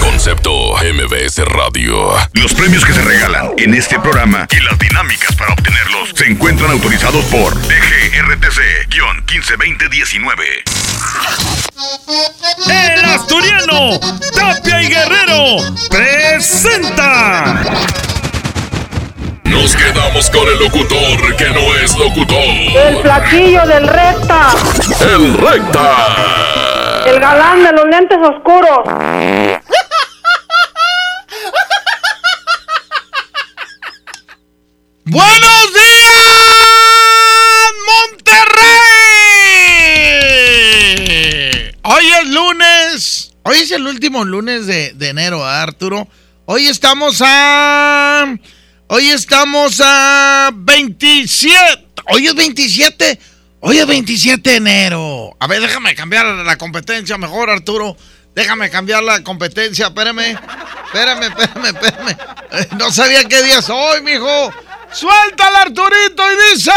Concepto MBS Radio. Los premios que se regalan en este programa y las dinámicas para obtenerlos se encuentran autorizados por DGRTC-152019. El asturiano Tapia y Guerrero presenta. Nos quedamos con el locutor que no es locutor. El flaquillo del recta. El recta. El galán de los lentes oscuros. ¡Buenos días, Monterrey! Hoy es lunes. Hoy es el último lunes de, enero, ¿eh, Arturo. Hoy estamos a. Hoy estamos a 27. Hoy es 27. Hoy es 27 de enero. A ver, déjame cambiar la competencia mejor, Arturo. Déjame cambiar la competencia. Espérame. Espérame, espérame, espérame. No sabía qué día es hoy, mijo. Suéltala, Arturito, y dice.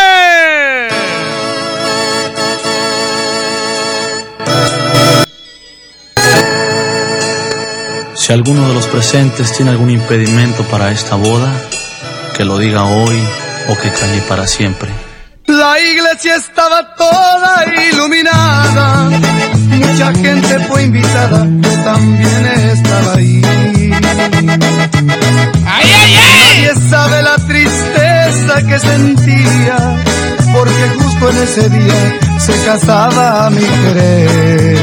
Si alguno de los presentes tiene algún impedimento para esta boda, que lo diga hoy o que calle para siempre. La iglesia estaba toda iluminada, mucha gente fue invitada, yo también estaba ahí. ¡Ay, ay, ay! Nadie sabe la tristeza que sentía, porque justo en ese día se casaba mi querer.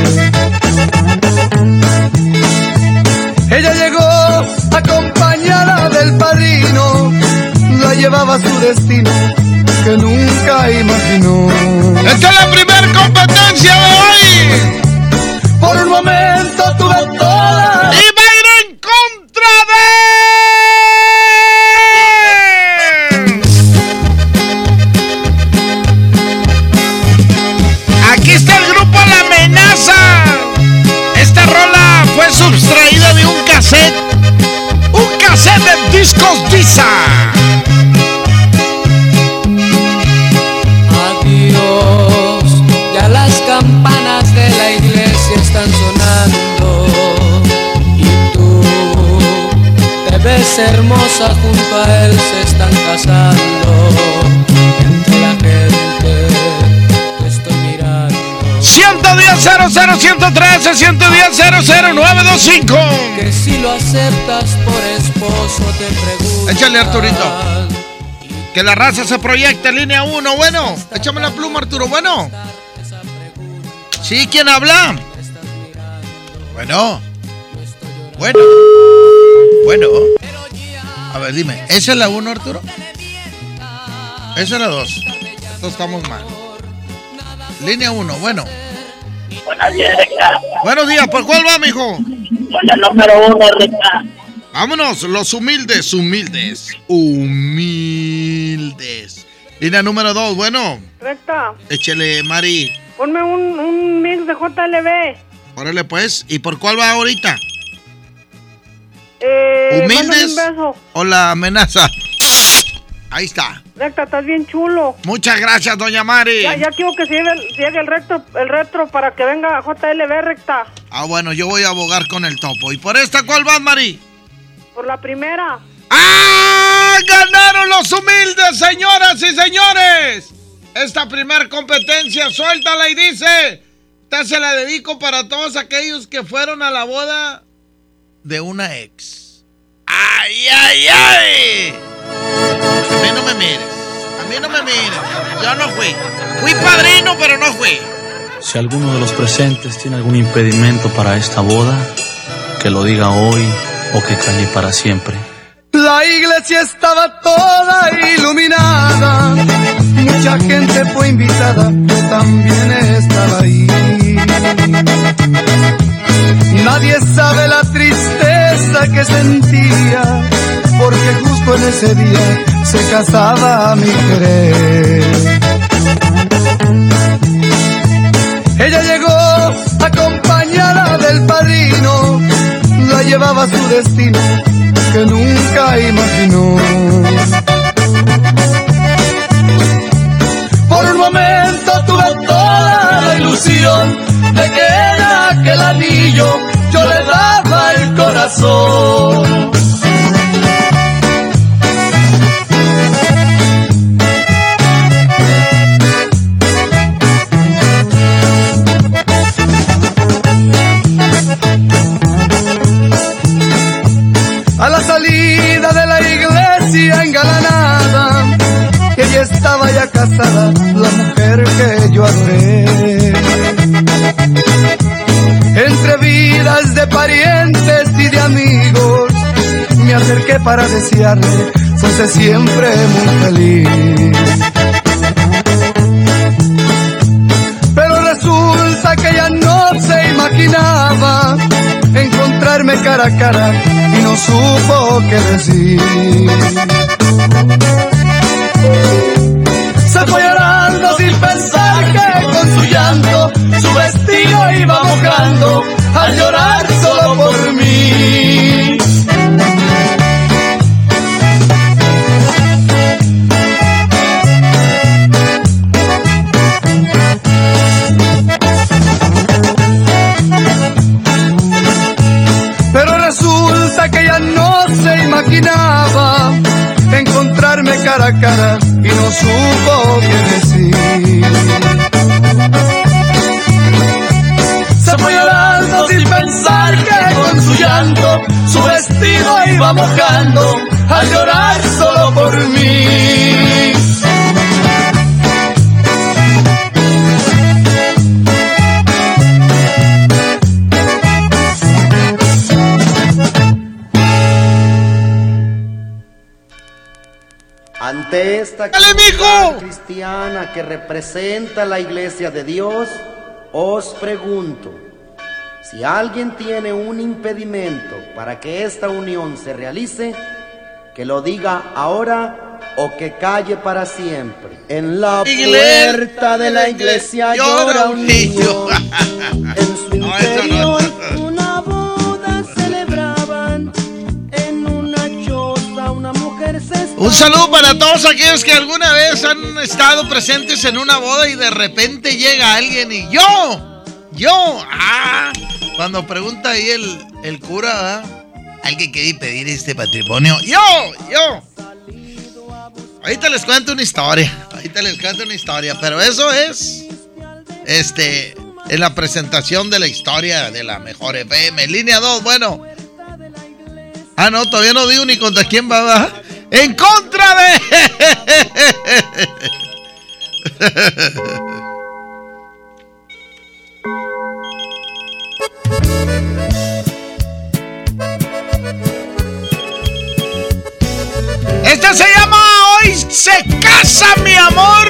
Ella llegó acompañada del padrino, la llevaba a su destino que nunca imaginó. Esta es la primera competencia de hoy. Por un momento tuve toda discos Disa. Adiós, ya las campanas de la iglesia están sonando. Y tú te ves hermosa junto a él se están casando 110 00 113 110 00 925. que si lo aceptas por esposo te pregunto Échale, Arturito. Que la raza se proyecte línea 1. Bueno, échame la pluma, Arturo. Bueno. Sí, ¿quién habla? Bueno. Bueno. Bueno. A ver, dime. ¿Esa es la 1, Arturo? Esa es la 2. Esto estamos mal. Línea 1, bueno. Buenos días. Buenos días, ¿por cuál va, mijo? Con el número uno, Recta. Vámonos, los humildes, humildes, humildes. Línea número 2, bueno. Recta. Échele, Mari. Ponme un, un mix de JLB. Órale, pues. ¿Y por cuál va ahorita? Eh, ¿Humildes? un beso. ¿O la amenaza? Ahí está. Recta, estás bien chulo. Muchas gracias, doña Mari. Ya, ya quiero que se llegue, el, se llegue el retro, el retro para que venga JLB, Recta. Ah, bueno, yo voy a abogar con el topo. ¿Y por esta cuál va, Mari? Por la primera. ¡Ah! ¡Ganaron los humildes, señoras y señores! Esta primer competencia, suéltala y dice: Esta se la dedico para todos aquellos que fueron a la boda de una ex. ¡Ay, ay, ay! A mí no me mires. A mí no me mires. Yo no fui. Fui padrino, pero no fui. Si alguno de los presentes tiene algún impedimento para esta boda, que lo diga hoy o que calle para siempre. La iglesia estaba toda iluminada, mucha gente fue invitada, yo también estaba ahí. Nadie sabe la tristeza que sentía, porque justo en ese día se casaba mi querer. Ella llegó acompañada del padrino, la llevaba a su destino que nunca imaginó. Por un momento tuve toda la ilusión de que era aquel anillo yo le daba el corazón. Ella estaba ya casada, la mujer que yo adoré. Entre vidas de parientes y de amigos, me acerqué para desearle, fuese siempre muy feliz. Pero resulta que ella no se imaginaba encontrarme cara a cara y no supo qué decir. Fue llorando sin pensar que con su llanto su vestido iba mojando al llorar solo por mí. Pero resulta que ella no se imaginaba encontrarme cara a cara supo qué decir. Se fue llorando sin pensar que con su llanto su vestido iba mojando al llorar solo por mí. Ante esta ¡Dale, comunidad mijo! cristiana que representa la iglesia de Dios, os pregunto, si alguien tiene un impedimento para que esta unión se realice, que lo diga ahora o que calle para siempre. En la puerta de la iglesia llora un niño. En su interior Un saludo para todos aquellos que alguna vez han estado presentes en una boda y de repente llega alguien y yo, yo, ah, cuando pregunta ahí el, el cura, alguien quiere pedir este patrimonio, yo, yo. Ahorita les cuento una historia, ahorita les cuento una historia, pero eso es, este, en la presentación de la historia de la mejor FM, línea 2, bueno. Ah, no, todavía no digo ni contra quién va, ¿verdad? En contra de. Esta se llama Hoy se casa mi amor.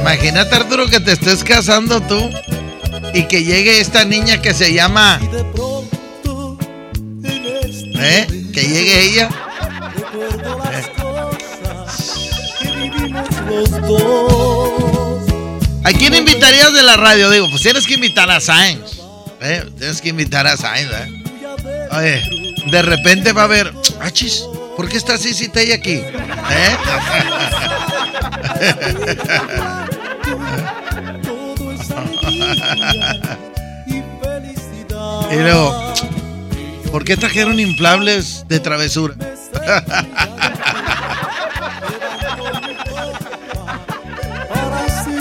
Imagínate Arturo que te estés casando tú y que llegue esta niña que se llama ¿Eh? Que llegue ella. ¿A quién invitarías de la radio? Digo, pues tienes que invitar a Sainz. ¿eh? Tienes que invitar a Sainz, ¿eh? Oye, de repente va a haber. Achis, ¿por qué está así si está ella aquí? ¿Eh? y luego, ¿por qué trajeron inflables de travesura?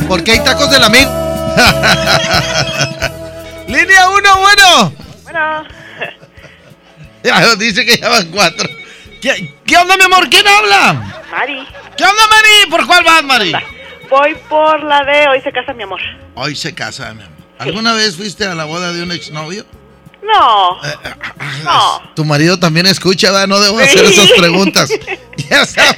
¿Por qué hay tacos de la mil? Línea 1, bueno. Bueno, Ya, dice que ya van cuatro. ¿Qué, qué onda, mi amor? ¿Quién habla? Mari, ¿Qué onda, Mari? ¿Por cuál vas, Mari? Voy por la de hoy se casa mi amor. Hoy se casa, mi amor. ¿Alguna vez fuiste a la boda de un exnovio? No. No. Tu marido también escucha, ¿verdad? No debo hacer Sí. esas preguntas. Ya sabes.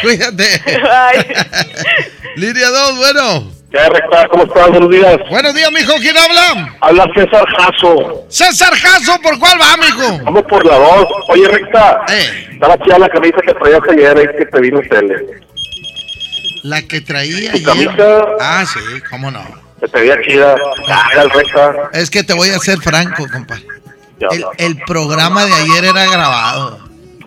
Cuídate. Lidia 2, bueno. ¿Qué recta? ¿Cómo estás? Buenos días. Buenos días, mijo. ¿Quién habla? Habla César Jasso. César Jasso, ¿por cuál va, mijo? Vamos por la dos. Oye, recta. Eh. Estaba chida la camisa que traías ayer, es que te vino en tele. La que traía ¿Tu camisa? Ah, sí, cómo no. Que te veía chida. Ah. Es que te voy a ser franco, compa. Ya, El, no. el programa de ayer era grabado.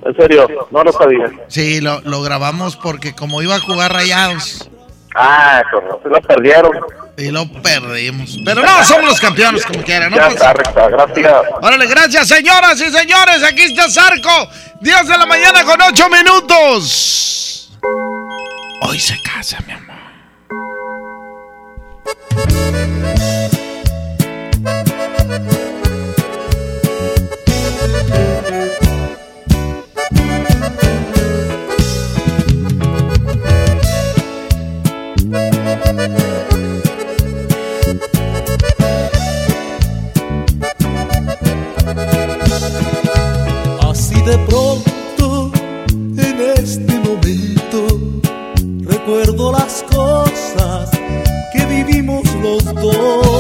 En serio, no lo sabía. Sí, lo, lo grabamos porque como iba a jugar rayados Ah, eso, se lo perdieron. y lo perdimos. Pero no, somos los campeones, como quieran. ¿no? Ya está, recta. Gracias. Órale, gracias, señoras y señores. Aquí está Zarco. 10 de la mañana con 8 minutos. Hoy se casa, mi amor. Así de pronto, en este momento, recuerdo las cosas que vivimos los dos.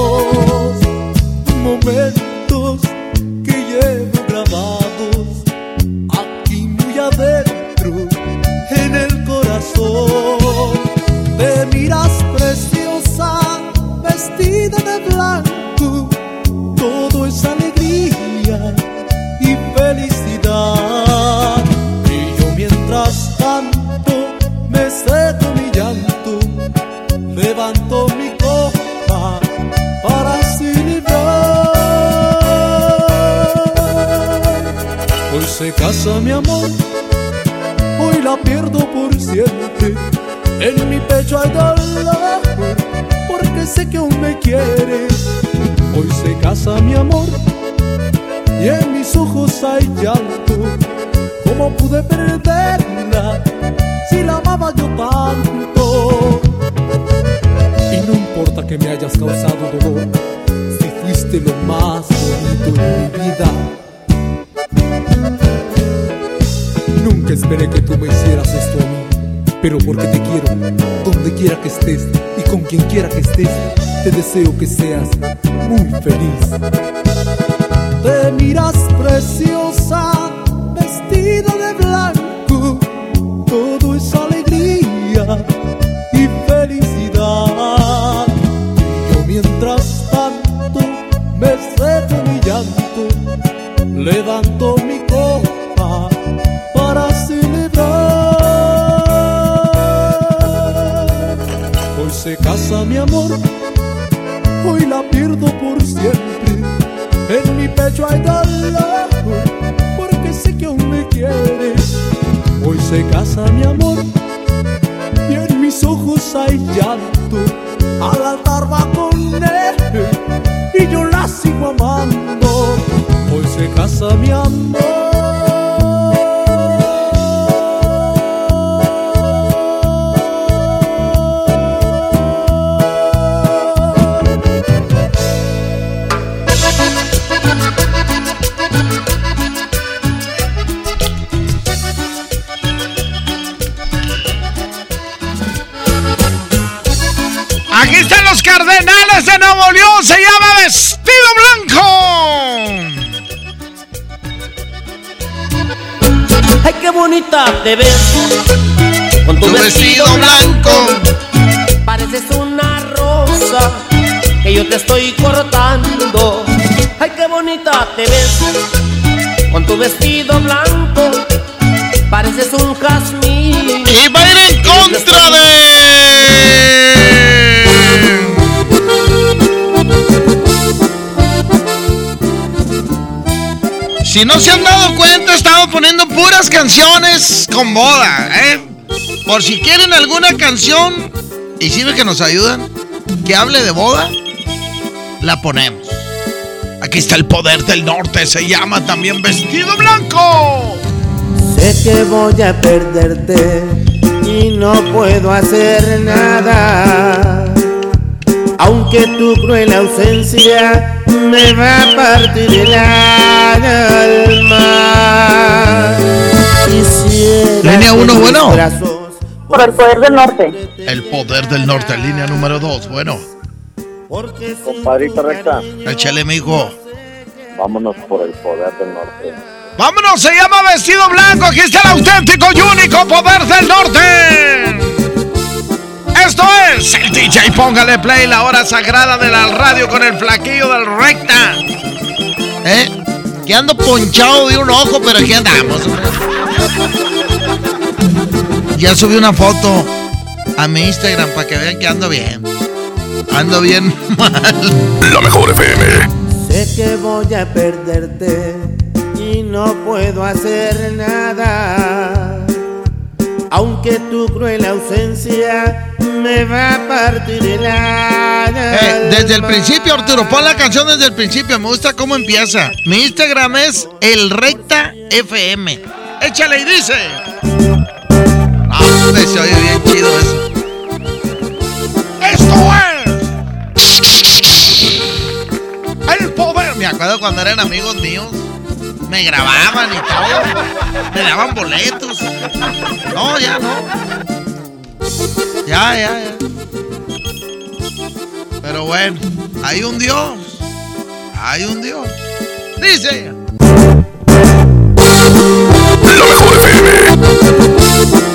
Canciones con boda, ¿eh? Por si quieren alguna canción y sirve que nos ayudan, que hable de boda, la ponemos. Aquí está el poder del norte, se llama también Vestido Blanco. Sé que voy a perderte y no puedo hacer nada. Aunque tu cruel ausencia me va a partir el alma. Línea uno, que mis bueno. brazos Por el poder del norte. El poder del norte, línea número dos. Bueno, Compadrito recta, échale, mijo. vámonos por el poder del norte. Vámonos, se llama Vestido Blanco. Aquí está el auténtico y único poder del norte. Esto es el DJ. Póngale play, la hora sagrada de la radio con el flaquillo del recta. ¿Eh? Que ando ponchado de un ojo, pero aquí andamos. Ya subí una foto a mi Instagram para que vean que ando bien. Ando bien mal. La mejor FM. Sé que voy a perderte y no puedo hacer nada. Aunque tu cruel ausencia me va a partir el alma. Eh, desde el principio, Arturo, pon la canción desde el principio. Me gusta cómo empieza. Mi Instagram es el recta FM. Échale y dice. Ah, se oye bien chido eso. Esto es. El poder. Me acuerdo cuando eran amigos míos. Me grababan y todo. Me daban boletos. No, ya no. Ya, ya, ya. Pero bueno, hay un Dios. Hay un Dios. Dice. La mejor FM.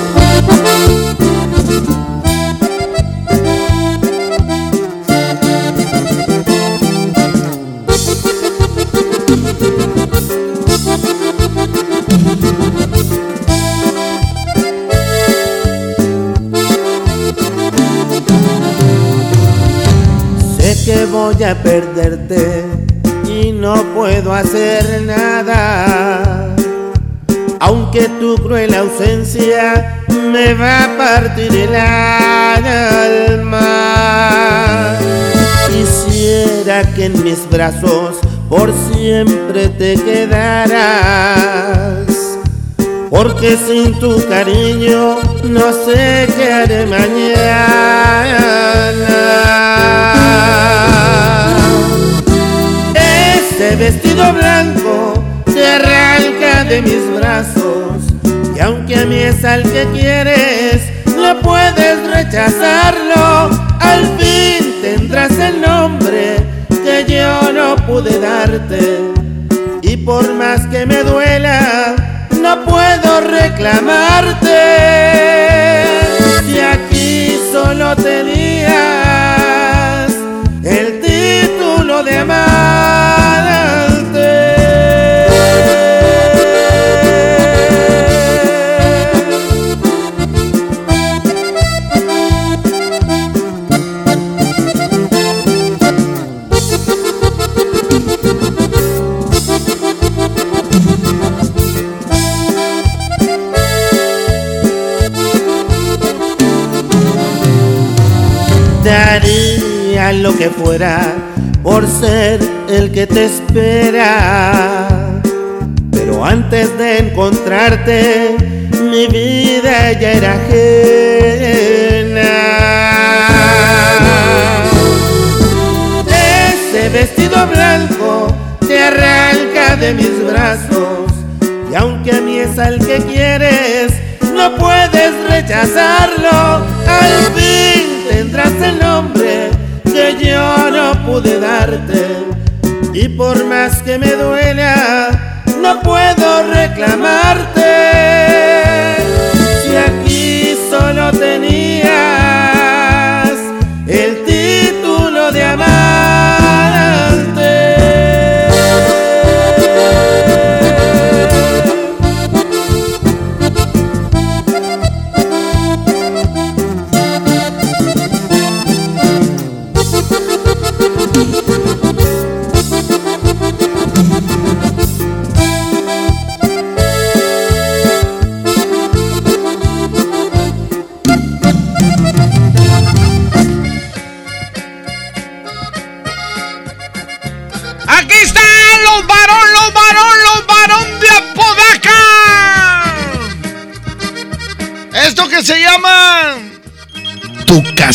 Sé que voy a perderte y no puedo hacer nada. Aunque tu cruel ausencia me va a partir el alma. Quisiera que en mis brazos por siempre te quedaras. Porque sin tu cariño no sé qué haré mañana. Ese vestido blanco se de mis brazos. Y aunque a mí es al que quieres, no puedes rechazarlo. Al fin tendrás el nombre que yo no pude darte. Y por más que me duela, no puedo reclamarte. Si aquí solo tenías el título de amarte. Lo que fuera por ser el que te espera. Pero antes de encontrarte, mi vida ya era ajena. Ese vestido blanco te arranca de mis brazos. Y aunque a mí es al que quieres, no puedes rechazarlo. Al fin tendrás el nombre que yo no pude darte. Y por más que me duela, no puedo reclamarte. Si aquí solo tenías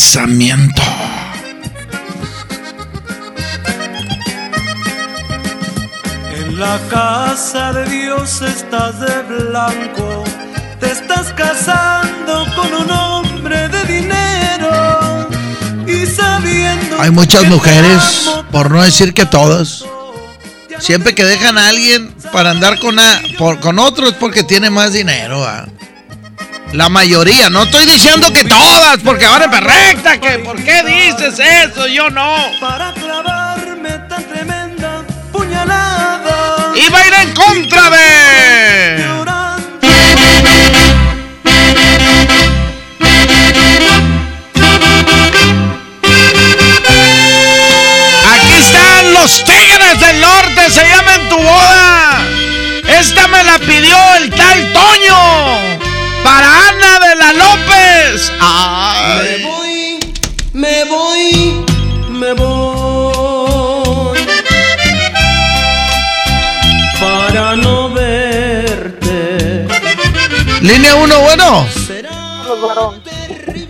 tu casamiento. la casa de Dios estás de blanco, te estás casando con un hombre de dinero y sabiendo. Hay muchas mujeres, por no decir que todas, siempre que dejan a alguien para andar con, con otro es porque tiene más dinero. La mayoría, no estoy diciendo que todas, porque ahora es perfecta, que ¿por qué dices eso? Yo no. Para clavarme tan tremenda puñalada. Y va a ir en contra de. Aquí están los Tigres del Norte, se llaman tu boda. Esta me la pidió el tal Toño para Ana de la López. Me voy, me voy, me voy. Para no verte. Línea 1, bueno.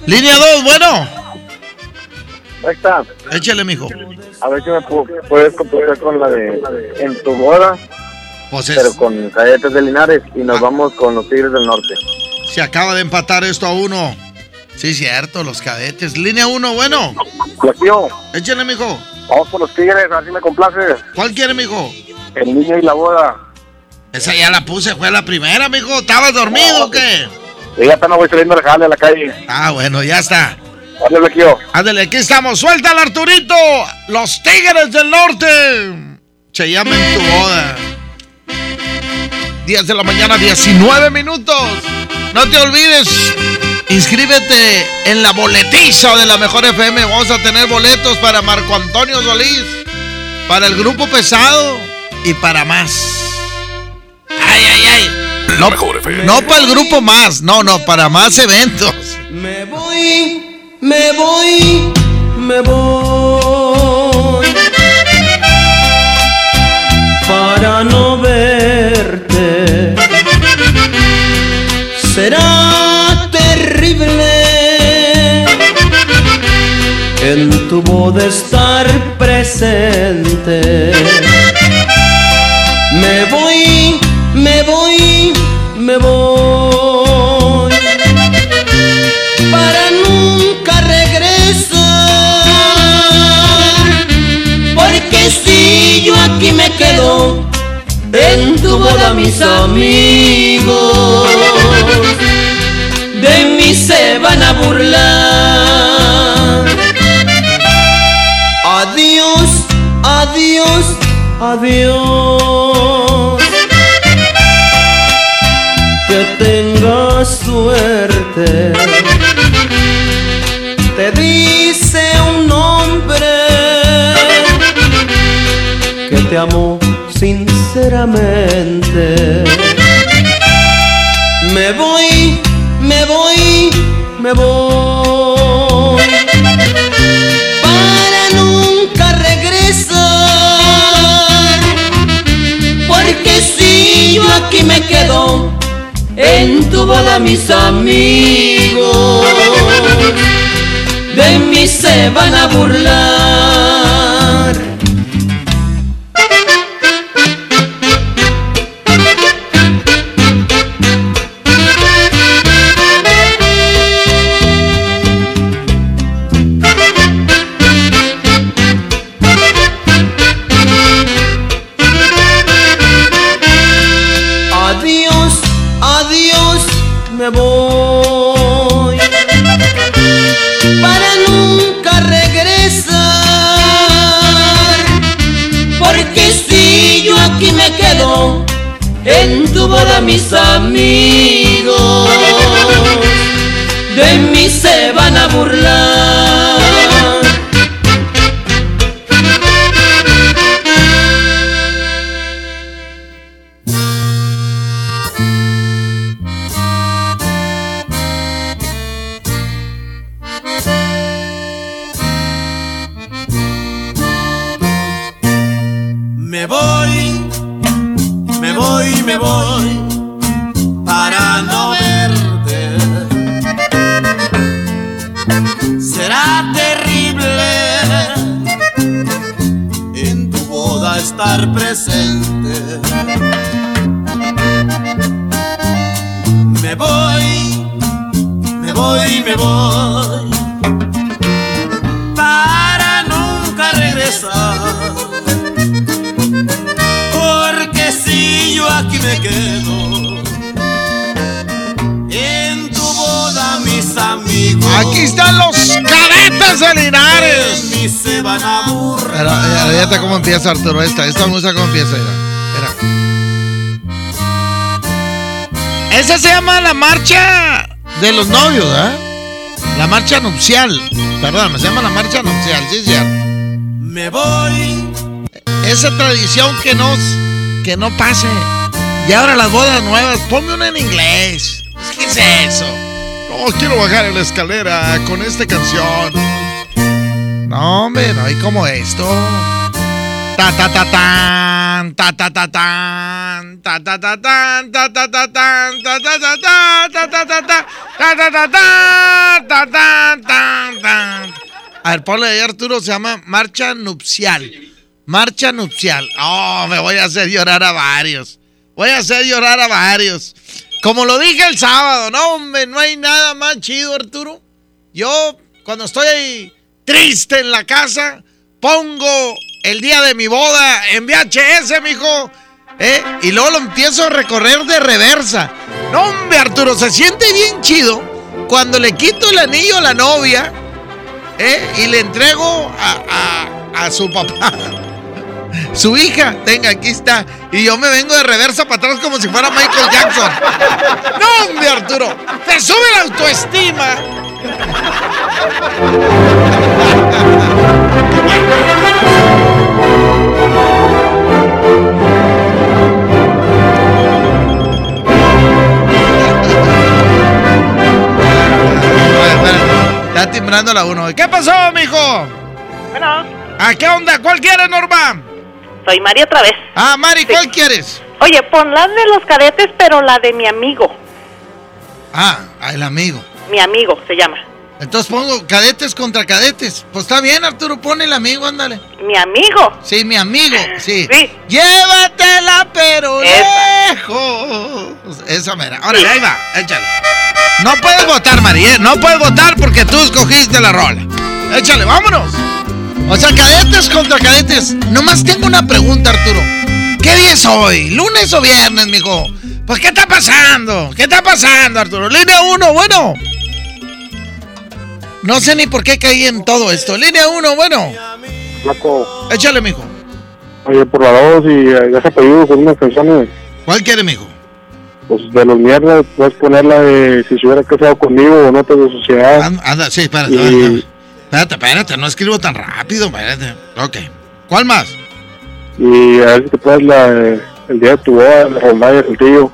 Línea 2, bueno. Ahí está. Échale, mijo. A ver si me puedes complacer con la de En tu boda. Pues Pero con cadetes de Linares y nos vamos con los Tigres del Norte. Se acaba de empatar esto a uno. Sí, cierto, los cadetes. Línea 1, bueno. tío. Échale, mijo. Vamos por los tigres, así me complace. ¿Cuál quiere, mijo? El niño y la boda. Esa ya la puse, fue la primera, mijo. ¿Estabas dormido o qué? Ya apenas voy saliendo al jale a la calle. Ah, bueno, ya está. Ándale, tío. Ándale, aquí estamos. Suelta Arturito. Los Tigres del Norte. Se llaman tu boda. 10 de la mañana, 19 minutos. No te olvides, inscríbete en la boletiza de la Mejor FM. Vamos a tener boletos para Marco Antonio Solís, para el grupo pesado y para más. Ay, ay, ay. No, Mejor FM. no para el grupo más, no, no, para más eventos. Me voy, me voy, me voy. Para no será terrible en tu boda estar presente. Me voy, me voy, me voy para nunca regresar. Porque si yo aquí me quedo en tu boda, mis amigos de mí se van a burlar. Adiós, adiós, adiós. Que tengas suerte. Te dice un hombre que te amo sinceramente. Me voy, me voy, me voy. Para nunca regresar. Porque si yo aquí me quedo en tu boda, mis amigos de mí se van a burlar. Arturo esta. Esta empieza. Mira, mira. Esa se llama la marcha de los novios, ¿ah? La marcha nupcial. Perdón, se llama la marcha nupcial, sí, sí. Me voy. Esa tradición que no, que no pase. Y ahora las bodas nuevas, ponme una en inglés. ¿Qué es eso? No, quiero bajar en la escalera con esta canción. No, hombre, no hay como esto. Ta ta ta tan, ta ta ta tan, ta ta ta tan, ta ta ta tan, ta ta ta ta, ta ta ta ta, ta ta ta ta, ta tan. A ver, ponle ahí Arturo, se llama Marcha Nupcial. Marcha Nupcial. Oh, me voy a hacer llorar a varios. Voy a hacer llorar a varios. Como lo dije el sábado, no, hombre, no hay nada más chido, Arturo. Yo, cuando estoy ahí triste en la casa, pongo el día de mi boda en VHS, mijo. ¿eh? Y luego lo empiezo a recorrer de reversa. No, hombre, Arturo, se siente bien chido cuando le quito el anillo a la novia ¿eh? y le entrego a, a- a su papá. Su hija, tenga, aquí está. Y yo me vengo de reversa para atrás como si fuera Michael Jackson. No, hombre, Arturo. Te sube la autoestima. la. ¿Qué pasó, mijo? Bueno, ¿A qué onda? ¿Cuál quieres, Norma? soy Mari otra vez. Ah, Mari, ¿cuál quieres? Oye, pon la de los cadetes, pero la de mi amigo. Ah, el amigo. Mi amigo se llama. Entonces pongo cadetes contra cadetes. Pues está bien, Arturo, pon el amigo, ándale. Mi amigo. Sí, mi amigo, sí. Llévatela, pero lejos. Esa mera. Ahora, ahí va, échale. No puedes votar, Mari, ¿eh? No puedes votar porque tú escogiste la rola. Échale, vámonos. O sea, cadetes contra cadetes. Nomás tengo una pregunta, Arturo. ¿Qué día es hoy? ¿Lunes o viernes, mijo? Pues, ¿qué está pasando? ¿Qué está pasando, Arturo? Línea 1, bueno. No sé ni por qué caí en todo esto. Línea 1, bueno. Flaco, Échale, mijo. oye, por la dos y eh, ya se pedido con unas canciones. ¿Cuál quiere, mijo? Pues de los viernes puedes ponerla de si se hubiera casado conmigo o notas de sociedad. Anda, sí, espérate, Y- espérate, espérate, espérate, no escribo tan rápido, espérate. Ok. ¿Cuál más? Y a ver si te puedes la de- el día de tu boda, la rondalla del tío.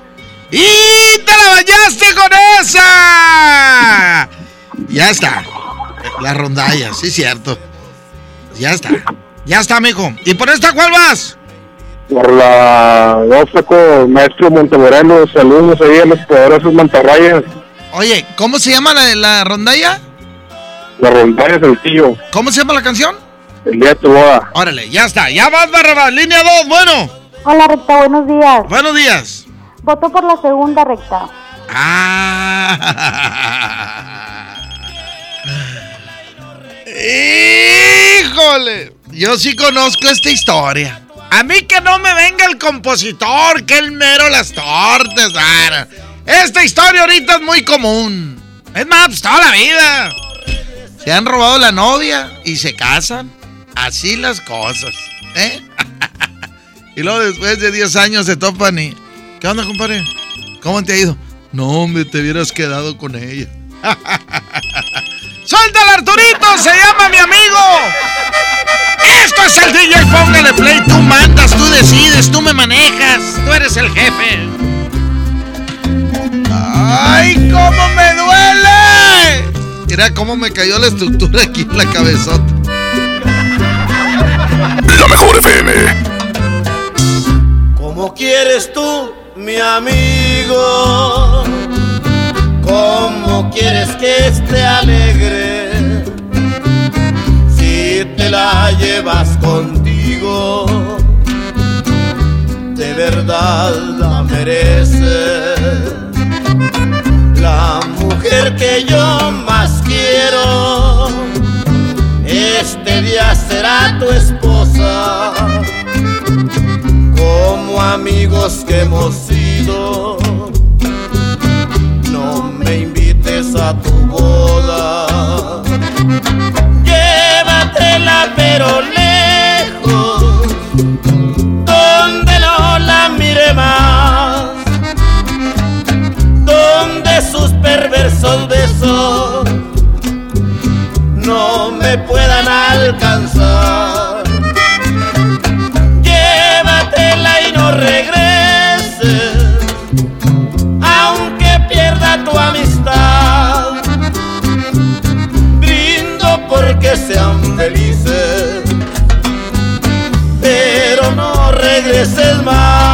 ¡Y te la bañaste con esa! Ya está. La rondalla, sí, cierto. Ya está. Ya está, mijo. ¿Y por esta cuál vas? Por la dos, Flaco, maestro Montemorelos, saludos ahí a los poderosos mantarrayas. Oye, ¿cómo se llama la, la rondalla? La rondalla del tío, ¿Cómo se llama la canción? el día de tu boda. Órale, ya está. Ya vas, Barrabás. Línea 2, bueno. Hola, recta, buenos días. Buenos días. Voto por la segunda, recta. Ah. ¡Híjole! Yo sí conozco esta historia. A mí que no me venga el compositor, que el mero las tortas. ah, Esta historia ahorita es muy común. Es más, pues, toda la vida. Se han robado la novia y se casan. Así las cosas. ¿eh? y luego después de 10 años se topan y... ¿Qué onda, compadre? ¿Cómo te ha ido? No, hombre, te hubieras quedado con ella. ¡Suéltala, Arturito! ¡Se llama mi amigo! ¡Esto es el DJ! Póngale play. Tú mandas, tú decides, tú me manejas. Tú eres el jefe. ¡Ay, cómo me duele! Mira cómo me cayó la estructura aquí en la cabezota. La mejor FM. ¿Cómo quieres tú, mi amigo? ¿Cómo quieres que esté alegre? Si te la llevas contigo, de verdad la mereces. mujer que yo más quiero. Este día será tu esposa. Como amigos que hemos sido. A tu boda. Llévatela pero lejos. Donde no la mire más. Donde sus perversos besos no me puedan alcanzar. Regreses más.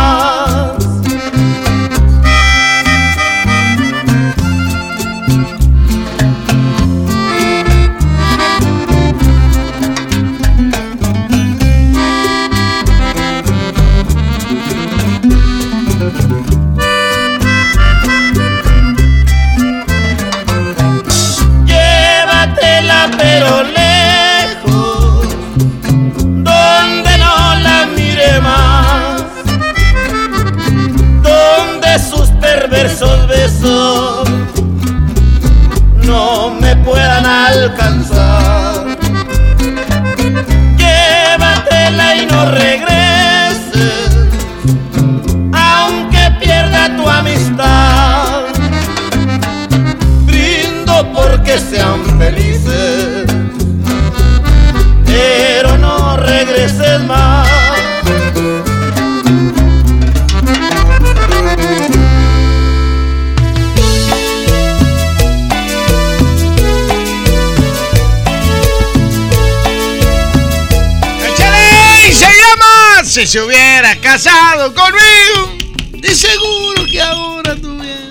Casado conmigo. De seguro que ahora tuviera.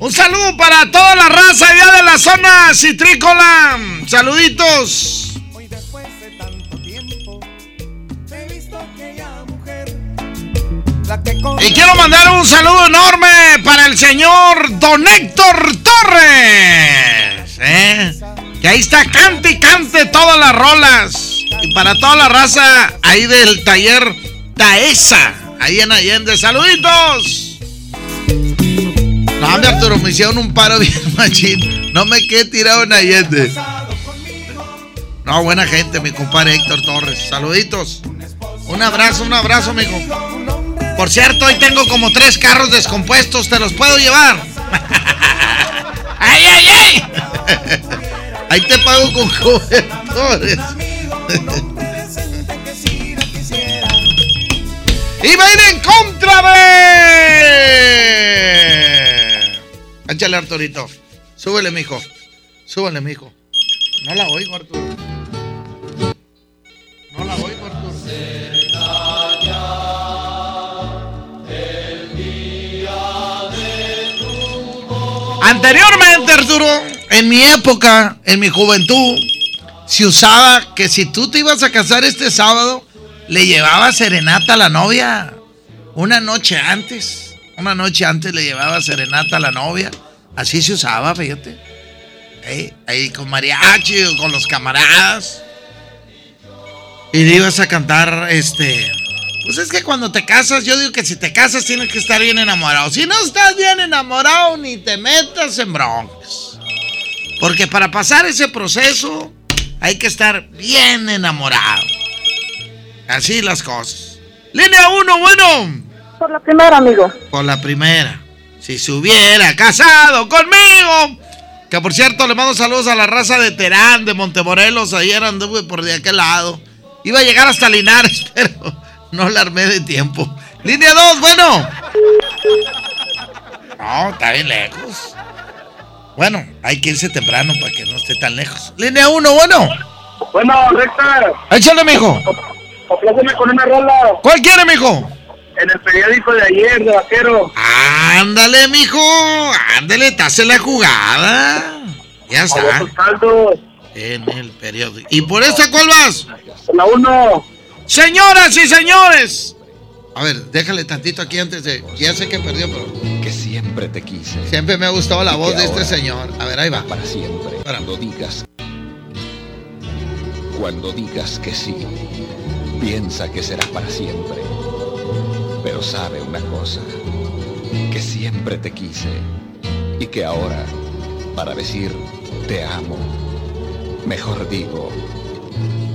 Un saludo para toda la raza allá de la zona citrícola. Saluditos. Y quiero mandar un saludo enorme para el señor Don Héctor Torres. ¿eh? Que ahí está, cante y cante todas las rolas. Para toda la raza ahí del taller Taesa, ahí en Allende. ¡Saluditos! No, hombre, Arturo, me hicieron un paro bien machín. No me quedé tirado en Allende. No, buena gente, mi compadre Héctor Torres. Saluditos. Un abrazo, un abrazo, mijo. Por cierto, hoy tengo como tres carros descompuestos. ¿Te los puedo llevar? ¡Ay, ay, ay! Ahí te pago con cobertores. Y va a ir en contra de. Échale, Arturito. Súbele, mijo. Súbele, mijo. No la oigo, Arturo. No la oigo, Arturo. Anteriormente, Arturo, en mi época, en mi juventud, se usaba que si tú te ibas a casar este sábado, le llevaba serenata a la novia. Una noche antes. Una noche antes le llevaba serenata a la novia. Así se usaba, fíjate. Ahí, con mariachi o con los camaradas. Y le ibas a cantar, este. Pues es que cuando te casas, yo digo que si te casas tienes que estar bien enamorado. Si no estás bien enamorado, ni te metas en broncas. Porque para pasar ese proceso hay que estar bien enamorado. Así las cosas. Línea 1, bueno. Por la primera, amigo. Por la primera. Si se hubiera casado conmigo. Que por cierto, le mando saludos a la raza de Terán, de Montemorelos. Ayer anduve por de aquel lado. Iba a llegar hasta Linares, pero no la armé de tiempo. Línea 2, bueno. No, está bien lejos. Bueno, hay que irse temprano para que no esté tan lejos. Línea 1, bueno. Bueno, recta. Échale, mijo. Compláceme con una rola. ¿Cuál quiere, mijo? En el periódico de ayer, de vaquero. Ándale, mijo. Ándale, te hace la jugada. Ya está. En el periódico. ¿Y por esta cuál vas? La 1. Señoras y señores, A ver, déjale tantito aquí antes de. Ya sé que perdió, pero. Que siempre te quise. Siempre me ha gustado la voz de este señor. A ver, ahí va. Para siempre. Cuando digas. Cuando digas que sí, piensa que será para siempre. Pero sabe una cosa. Que siempre te quise. Y que ahora, para decir te amo, mejor digo,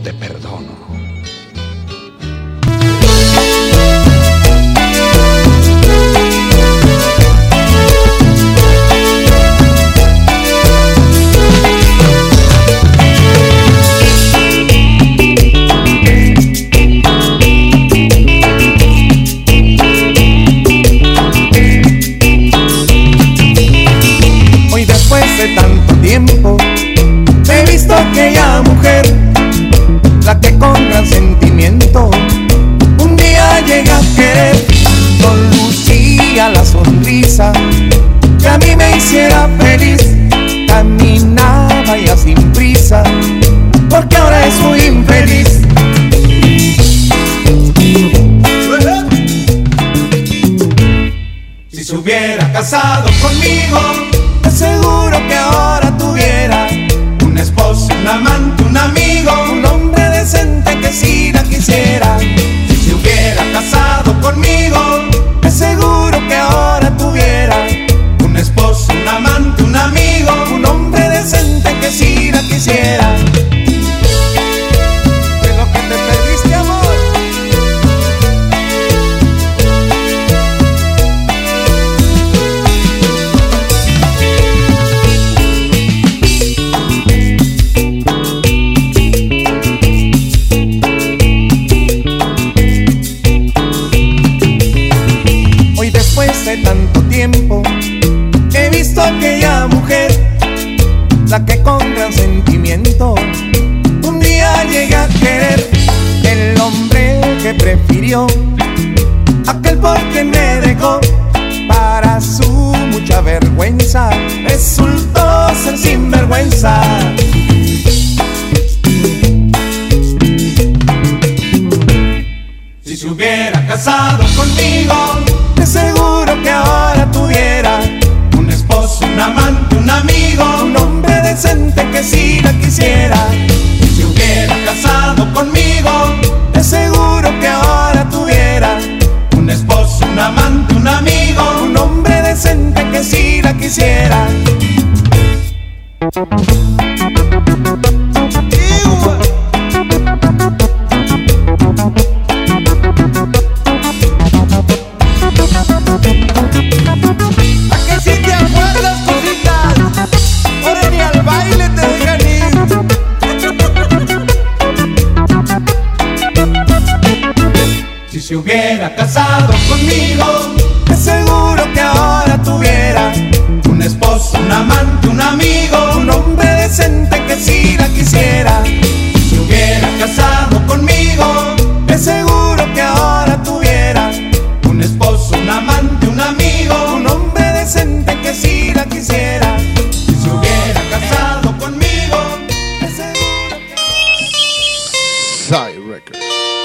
te perdono. Prisa, porque ahora es muy infeliz. Si se hubiera casado conmigo,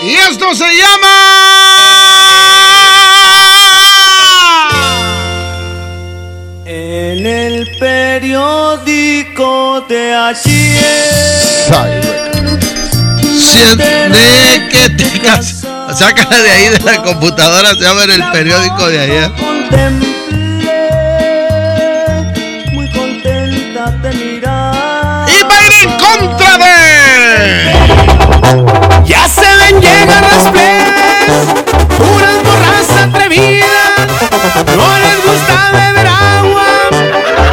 Y esto se llama. En el periódico de ayer. Siente que tengas. Sácala de ahí de la computadora, se llama en el periódico de ayer. Muy contenta te mirar. Y va a ir en contra de. Ya se ven llegar las plebes, puras borras atrevidas. No les gusta beber agua,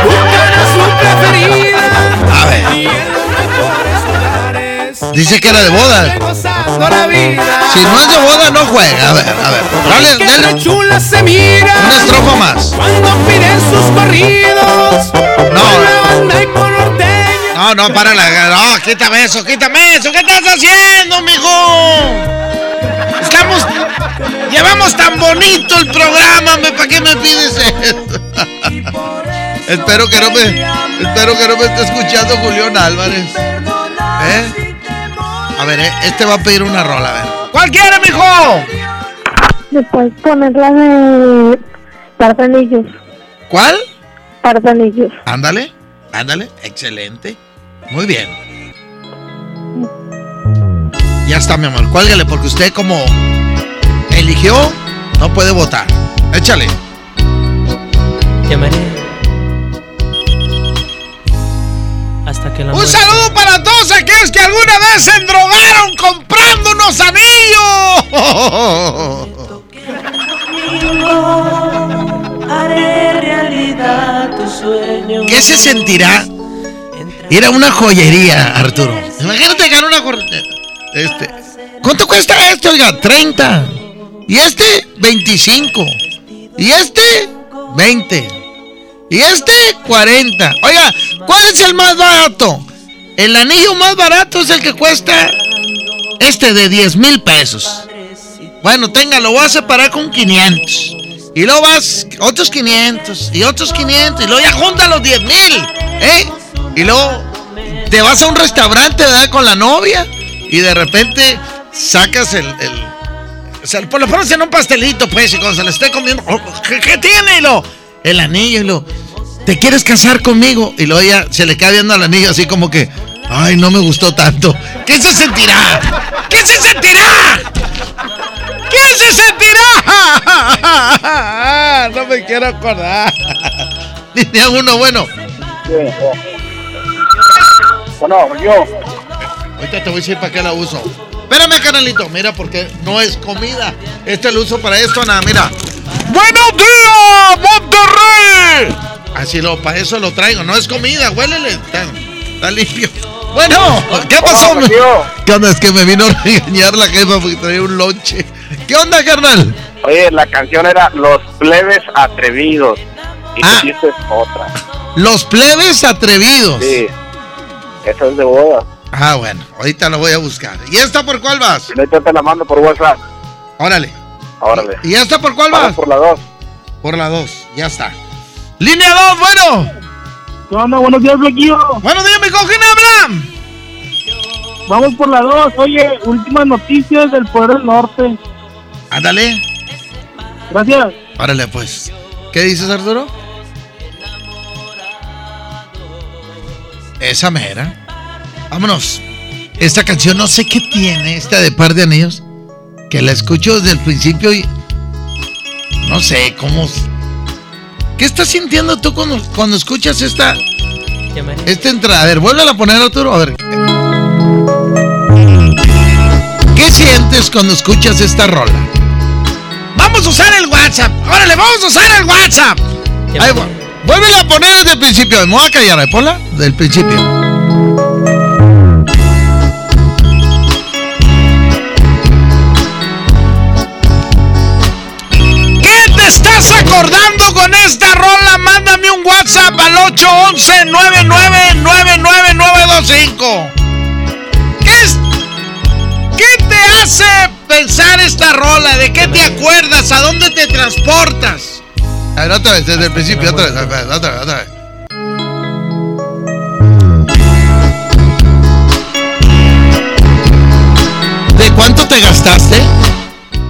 buscan a su preferida. A ver. Dice que era de boda. Gozando la vida. Si no es de boda, no juega. A ver, a ver. Dale, que dale. la chula se mira. Una estrofa más. Cuando piden sus corridos. No. No, no, para la. No, quítame eso, quítame eso. ¿Qué estás haciendo, mijo? Estamos. Llevamos tan bonito el programa, ¿para qué me pides eso? espero que no me. Espero que no me esté escuchando Julián Álvarez. ¿Eh? A ver, eh, este va a pedir una rola, a ver. ¿Cuál quiere, mijo? ¿Me puedes poner la de Pardanillos? ¿Cuál? Pardanillos. Ándale, ándale, excelente. Muy bien. Ya está, mi amor, cuélgale porque usted como eligió, no puede votar. Échale. Llamaré hasta que la Un muerte- saludo para todos aquellos que alguna vez se endrogaron comprando unos anillos. Haré realidad tu sueño. ¿Qué se sentirá ir a una joyería, Arturo? Imagínate ganar una joyería. Este. ¿Cuánto cuesta este? Oiga, 30. Y este, 25. Y este, 20. Y este, 40. Oiga, ¿cuál es el más barato? El anillo más barato es el que cuesta este de 10 mil pesos. Bueno, tenga, lo voy a separar con 500. Y luego vas otros 500 y otros 500 y luego ya junta los 10 mil. ¿Eh? Y luego te vas a un restaurante, ¿verdad? Con la novia y de repente sacas el... el o sea, pues lo pones en un pastelito, pues, y cuando se le esté comiendo, ¿qué, tiene? Y lo, el anillo, y lo, ¿te quieres casar conmigo? Y luego ella se le cae viendo al anillo así como que, ay, no me gustó tanto. ¿Qué se sentirá? ¿Qué se sentirá? ¿Qué se sentirá? No me quiero acordar. Línea uno, bueno. Bueno, yo. Ahorita te voy a decir para qué la uso. Espérame, canalito. Mira, porque no es comida. Este lo uso para esto, nada, mira. ¡Buenos días, Monterrey! Así lo, para eso lo traigo. No es comida, huélele. Está, está limpio. Bueno, ¿qué pasó? Hola. ¿Qué onda? Es que me vino a regañar la jefa porque traía un lonche. ¿Qué onda, carnal? Oye, la canción era Los plebes atrevidos. Y Ah. tú dices otra. Los plebes atrevidos. Sí. Esa es de boda. Ah, bueno, ahorita lo voy a buscar. ¿Y esta por cuál vas? Ahorita te la mando por WhatsApp. Órale. Órale. ¿Y esta por cuál Vamos vas? por la dos. Por la 2, ya está. Línea 2, bueno. ¿Qué onda? Buenos días, Flequillo. Buenos días, mi ¿con quién habla? Vamos por la 2. Oye, últimas noticias del Poder del Norte. Ándale. Gracias. Órale, pues. ¿Qué dices, Arturo? Esa mera. Vámonos. Esta canción no sé qué tiene, esta de Par de Anillos, que la escucho desde el principio y no sé cómo... ¿Qué estás sintiendo tú cuando, cuando escuchas esta, esta entrada? A ver, vuélvela a poner, Arturo. A ver. ¿Qué sientes cuando escuchas esta rola? Vamos a usar el WhatsApp. Órale, vamos a usar el WhatsApp. Ahí va. Vuélvela a poner desde el principio. Me voy a callar, ¿eh? Ponla del principio. ¿Qué te estás acordando con esta rola? Mándame un WhatsApp al 811-999925. ¿Qué es? ¿Qué te hace pensar esta rola? ¿De qué te acuerdas? ¿A dónde te transportas? A ver, otra vez, desde el principio, otra vez, otra vez, otra vez. Otra vez. ¿De cuánto te gastaste?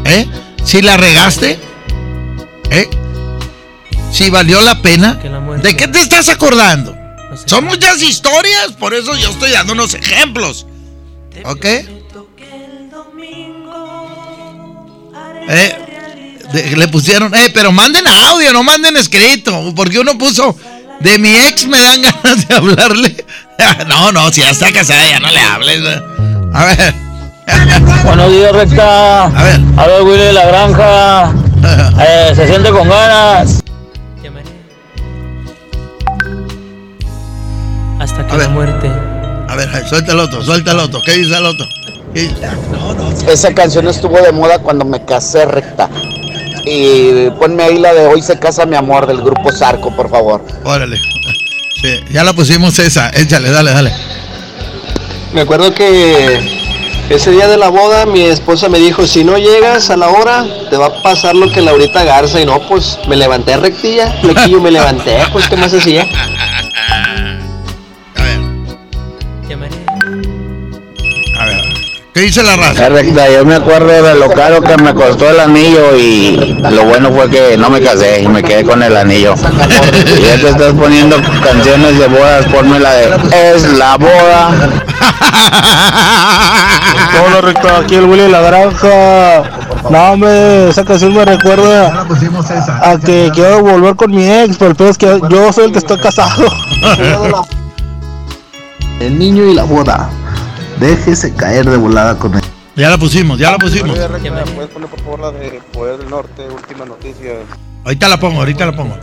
¿Eh? ¿Si la regaste? ¿Eh? ¿Si valió la pena? ¿De qué te estás acordando? Son muchas historias, por eso yo estoy dando unos ejemplos. ¿Ok? Eh, le pusieron, eh, pero manden audio, no manden escrito, porque uno puso, de mi ex me dan ganas de hablarle. no, no, si ya está casada, ya no le hables. A ver. Buenos días, recta. A ver. Habla el Willy de la granja. Eh, se siente con ganas. Hasta que A ver. la muerte. A ver, suelta el otro, suelta el otro. ¿Qué dice el otro? ¿Qué dice? No, no, Esa canción estuvo de moda cuando me casé recta. Y ponme ahí la de Hoy se casa mi amor del grupo Zarco, por favor. Órale. Sí, ya la pusimos esa. Échale, dale, dale. Me acuerdo que ese día de la boda mi esposa me dijo, si no llegas a la hora, te va a pasar lo que Laurita Garza. Y no, pues me levanté rectilla, flequillo me levanté, pues qué más hacía. ¿Qué dice la raza? Recta, yo me acuerdo de lo caro que me costó el anillo y lo bueno fue que no me casé y me quedé con el anillo. Y ya te estás poniendo canciones de bodas, ponme la de Es la boda. Hola, recta, aquí el Willy de la granja. No, hombre, esa canción me recuerda a que quiero volver con mi ex, pero el peor es que yo soy el que estoy casado. El niño y la boda. Déjese caer de volada con él. Ya la pusimos, ya la pusimos. Oye, Recta, ¿puedes poner por favor la de Poder del Norte, últimas noticias? Ahorita la pongo, ahorita la pongo.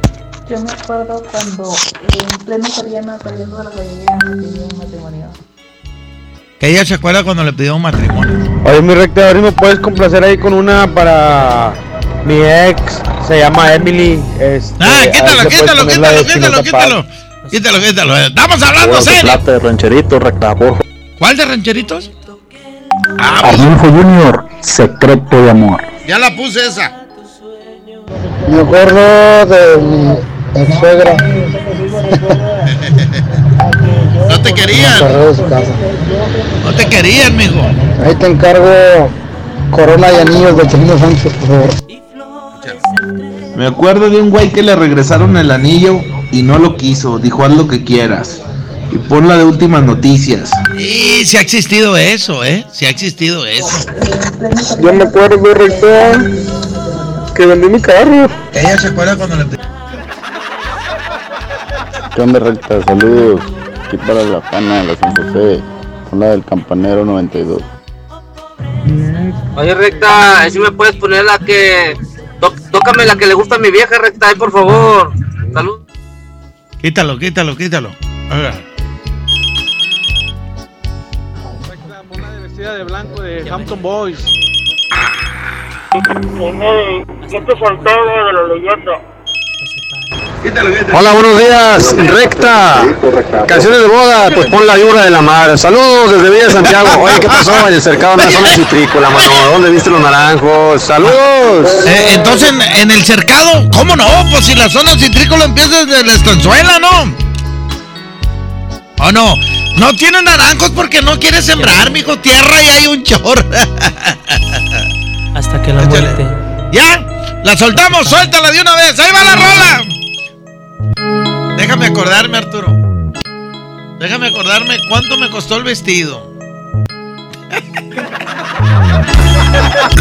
Yo me acuerdo cuando en pleno Soriana saliendo de la galería me pidió un matrimonio. Que ella se acuerda cuando le pidió un matrimonio. Oye, mi recta, ahora me puedes complacer ahí con una para mi ex, se llama Emily. Este, Ah, quítalo, quítalo, quítalo, quítalo, Paz. quítalo. Quítalo, quítalo. Estamos hablando serio. plata de rancherito, recta, por. ¿Cuál de rancheritos? Arnulfo Junior, secreto de amor. Ya la puse esa. Me acuerdo de mi ex suegra. No te querían. No te querían, mijo. Ahí te encargo corona y anillos de Chino Sánchez, por favor. Me acuerdo de un güey que le regresaron el anillo y no lo quiso. Dijo haz lo que quieras. Y pon la de últimas noticias. Y si ha existido eso, ¿eh? Si ha existido eso. Yo me acuerdo, recta, que vendí mi carro. Ella se acuerda cuando le. ¿Qué onda, recta? Saludos. Aquí para la pana de la San José. Con la del campanero 92. Oye, recta, si me puedes poner la que. tó- Tócame la que le gusta a mi vieja, recta, ahí, por favor. Salud. Quítalo, quítalo, quítalo. De blanco de Hampton Boys. ¿Qué te faltó de la leyenda? Hola, buenos días. Recta. Canciones de boda, pues pon la vibra de la mar. Saludos desde Villa Santiago. Oye, ¿qué pasó en el cercado de la zona citrícola, mano? ¿Dónde viste los naranjos? Saludos. Eh, entonces, en, en el cercado, ¿cómo no? Pues si la zona citrícola empieza desde la estanzuela, ¿no? ¿O no? No tiene naranjos porque no quiere sembrar, mijo. Tierra y hay un chor. Hasta que la muerte. ¿Ya? La soltamos, suéltala de una vez. Ahí va la rola. Déjame acordarme, Arturo. Déjame acordarme cuánto me costó el vestido.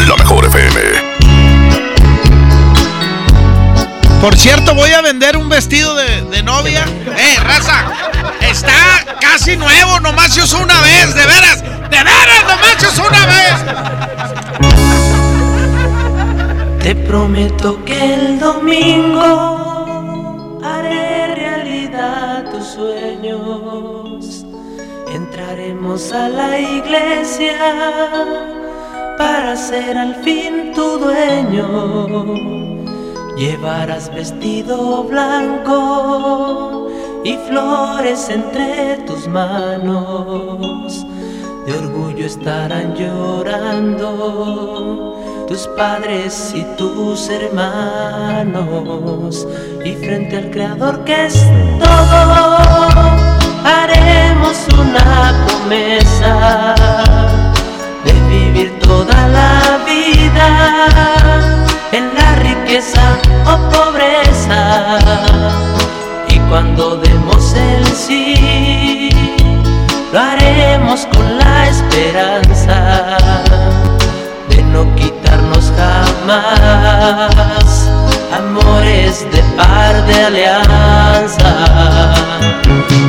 La mejor FM. Por cierto, voy a vender un vestido de, de novia. ¡Eh, raza! Está casi nuevo, nomás se usó una vez, de veras. ¡De veras, nomás usó una vez! Te prometo que el domingo haré realidad tus sueños. Entraremos a la iglesia para ser al fin tu dueño. Llevarás vestido blanco y flores entre tus manos. De orgullo estarán llorando tus padres y tus hermanos. Y frente al Creador que es todo, haremos una promesa de vivir toda la vida en la riqueza o pobreza. Y cuando demos el sí, lo haremos con la esperanza de no quitarnos jamás amores de par de alianza.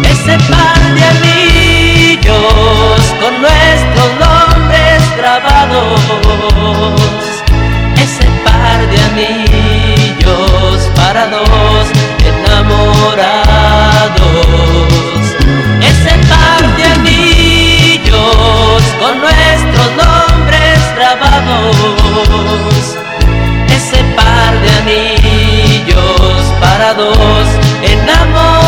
Ese par de anillos con nuestros nombres grabados. De anillos para dos enamorados. Ese par de anillos con nuestros nombres grabados. Ese par de anillos para dos enamorados.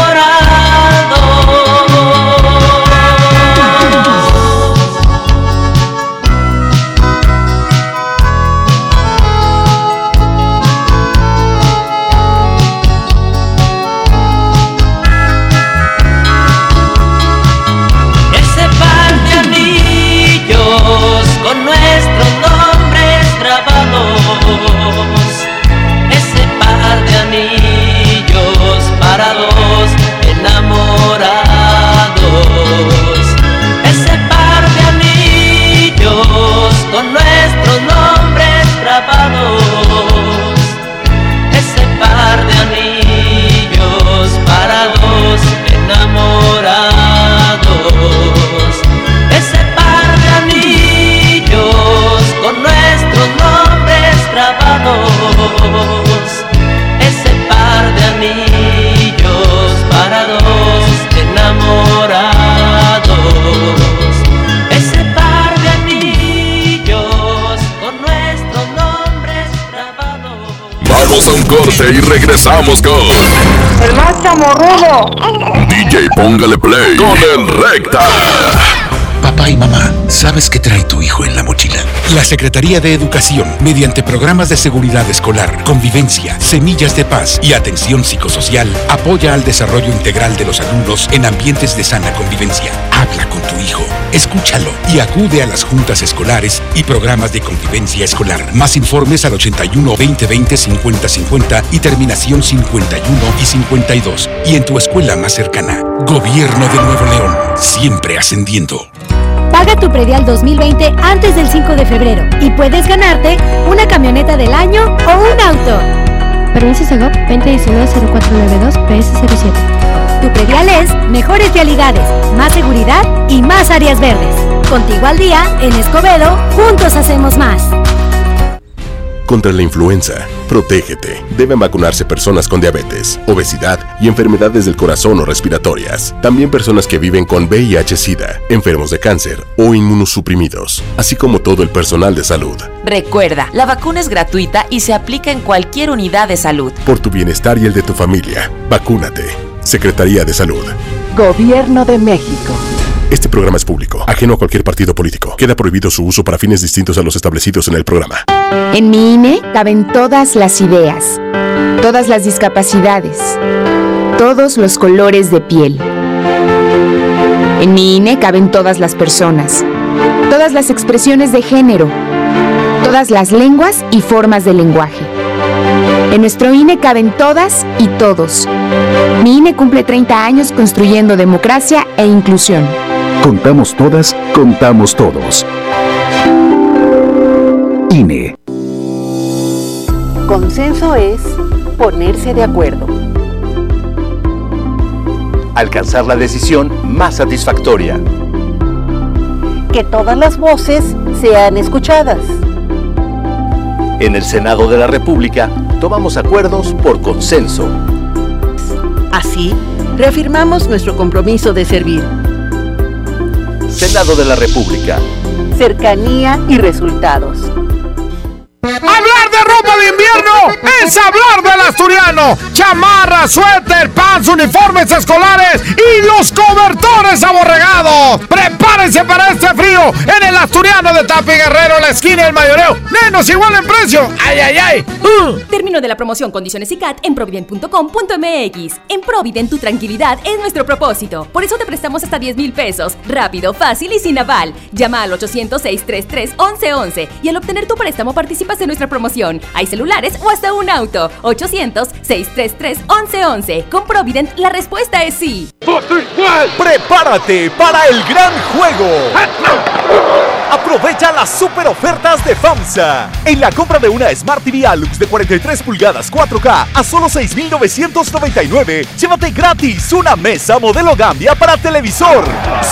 Corte y regresamos con El más chamorrudo. DJ Póngale Play con el Recta. Papá y mamá, ¿sabes qué trae tu hijo en la mochila? La Secretaría de Educación, mediante programas de seguridad escolar, convivencia, semillas de paz y atención psicosocial, apoya al desarrollo integral de los alumnos en ambientes de sana convivencia. Habla con tu hijo, escúchalo y acude a las juntas escolares y programas de convivencia escolar. Más informes al 81 2020 50 50 y terminación 51 y 52 y en tu escuela más cercana. Gobierno de Nuevo León, siempre ascendiendo. Paga tu predial 2020 antes del 5 de febrero y puedes ganarte una camioneta del año o un auto. Permiso Segov 2019-0492 PS07. Tu predial es mejores realidades, más seguridad y más áreas verdes. Contigo al día, en Escobedo, juntos hacemos más. Contra la influenza, protégete. Deben vacunarse personas con diabetes, obesidad y enfermedades del corazón o respiratorias. También personas que viven con VIH-Sida, enfermos de cáncer o inmunosuprimidos, así como todo el personal de salud. Recuerda, la vacuna es gratuita y se aplica en cualquier unidad de salud. Por tu bienestar y el de tu familia, vacúnate. Secretaría de Salud. Gobierno de México. Este programa es público, ajeno a cualquier partido político. Queda prohibido su uso para fines distintos a los establecidos en el programa. En mi INE caben todas las ideas, todas las discapacidades, todos los colores de piel. En mi INE caben todas las personas, todas las expresiones de género, todas las lenguas y formas de lenguaje. En nuestro INE caben todas y todos. Mi INE cumple 30 años construyendo democracia e inclusión. Contamos todas, contamos todos. INE. Consenso es ponerse de acuerdo. Alcanzar la decisión más satisfactoria. Que todas las voces sean escuchadas. En el Senado de la República tomamos acuerdos por consenso. Así, reafirmamos nuestro compromiso de servir. Senado de la República. Cercanía y resultados. Hablar de ropa de invierno es hablar del asturiano. Chamarra, suéter, pants, uniformes escolares y los cobertores aborregados. Prepárense para este frío en el asturiano de Tapi Guerrero, la esquina del mayoreo. Menos igual en precio. ¡Ay, ay, ay! Uh. Término de la promoción Condiciones y CAT en provident.com.mx. En Provident tu tranquilidad es nuestro propósito. Por eso te prestamos hasta 10 mil pesos. Rápido, fácil y sin aval. Llama al 800-633-1111 y al obtener tu préstamo participas en nuestra promoción. Hay celulares o hasta un auto. 800-633-1111. Con Provident la respuesta es sí. Prepárate para el gran juego. Aprovecha las super ofertas de FAMSA. En la compra de una Smart TV Alux de 43 pulgadas 4K a solo 6,999, llévate gratis una mesa modelo Gambia para televisor.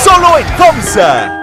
Solo en FAMSA.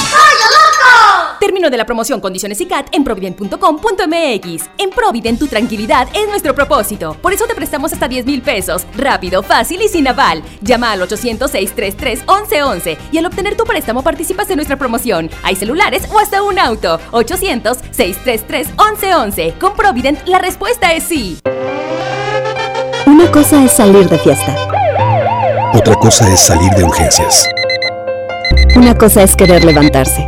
Término de la promoción Condiciones y CAT en provident.com.mx. En Provident tu tranquilidad es nuestro propósito. Por eso te prestamos hasta 10 mil pesos. Rápido, fácil y sin aval. Llama al 800-633-1111 y al obtener tu préstamo participas en nuestra promoción. Hay celulares o hasta un auto. 800-633-1111. Con Provident la respuesta es sí. Una cosa es salir de fiesta. Otra cosa es salir de urgencias. Una cosa es querer levantarse.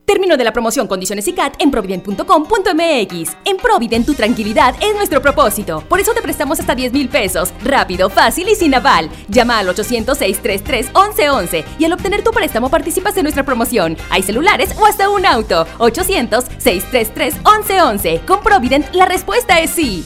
Término de la promoción, condiciones y CAT en provident.com.mx. En Provident, tu tranquilidad es nuestro propósito. Por eso te prestamos hasta 10 mil pesos. Rápido, fácil y sin aval. Llama al 800-633-1111 y al obtener tu préstamo participas en nuestra promoción. Hay celulares o hasta un auto. 800-633-1111. Con Provident, la respuesta es sí.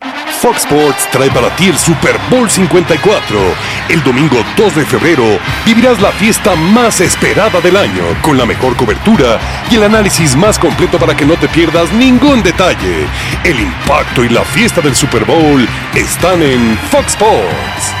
Fox Sports trae para ti el Super Bowl 54. El domingo 2 de febrero vivirás la fiesta más esperada del año con la mejor cobertura y el análisis más completo para que no te pierdas ningún detalle. El impacto y la fiesta del Super Bowl están en Fox Sports.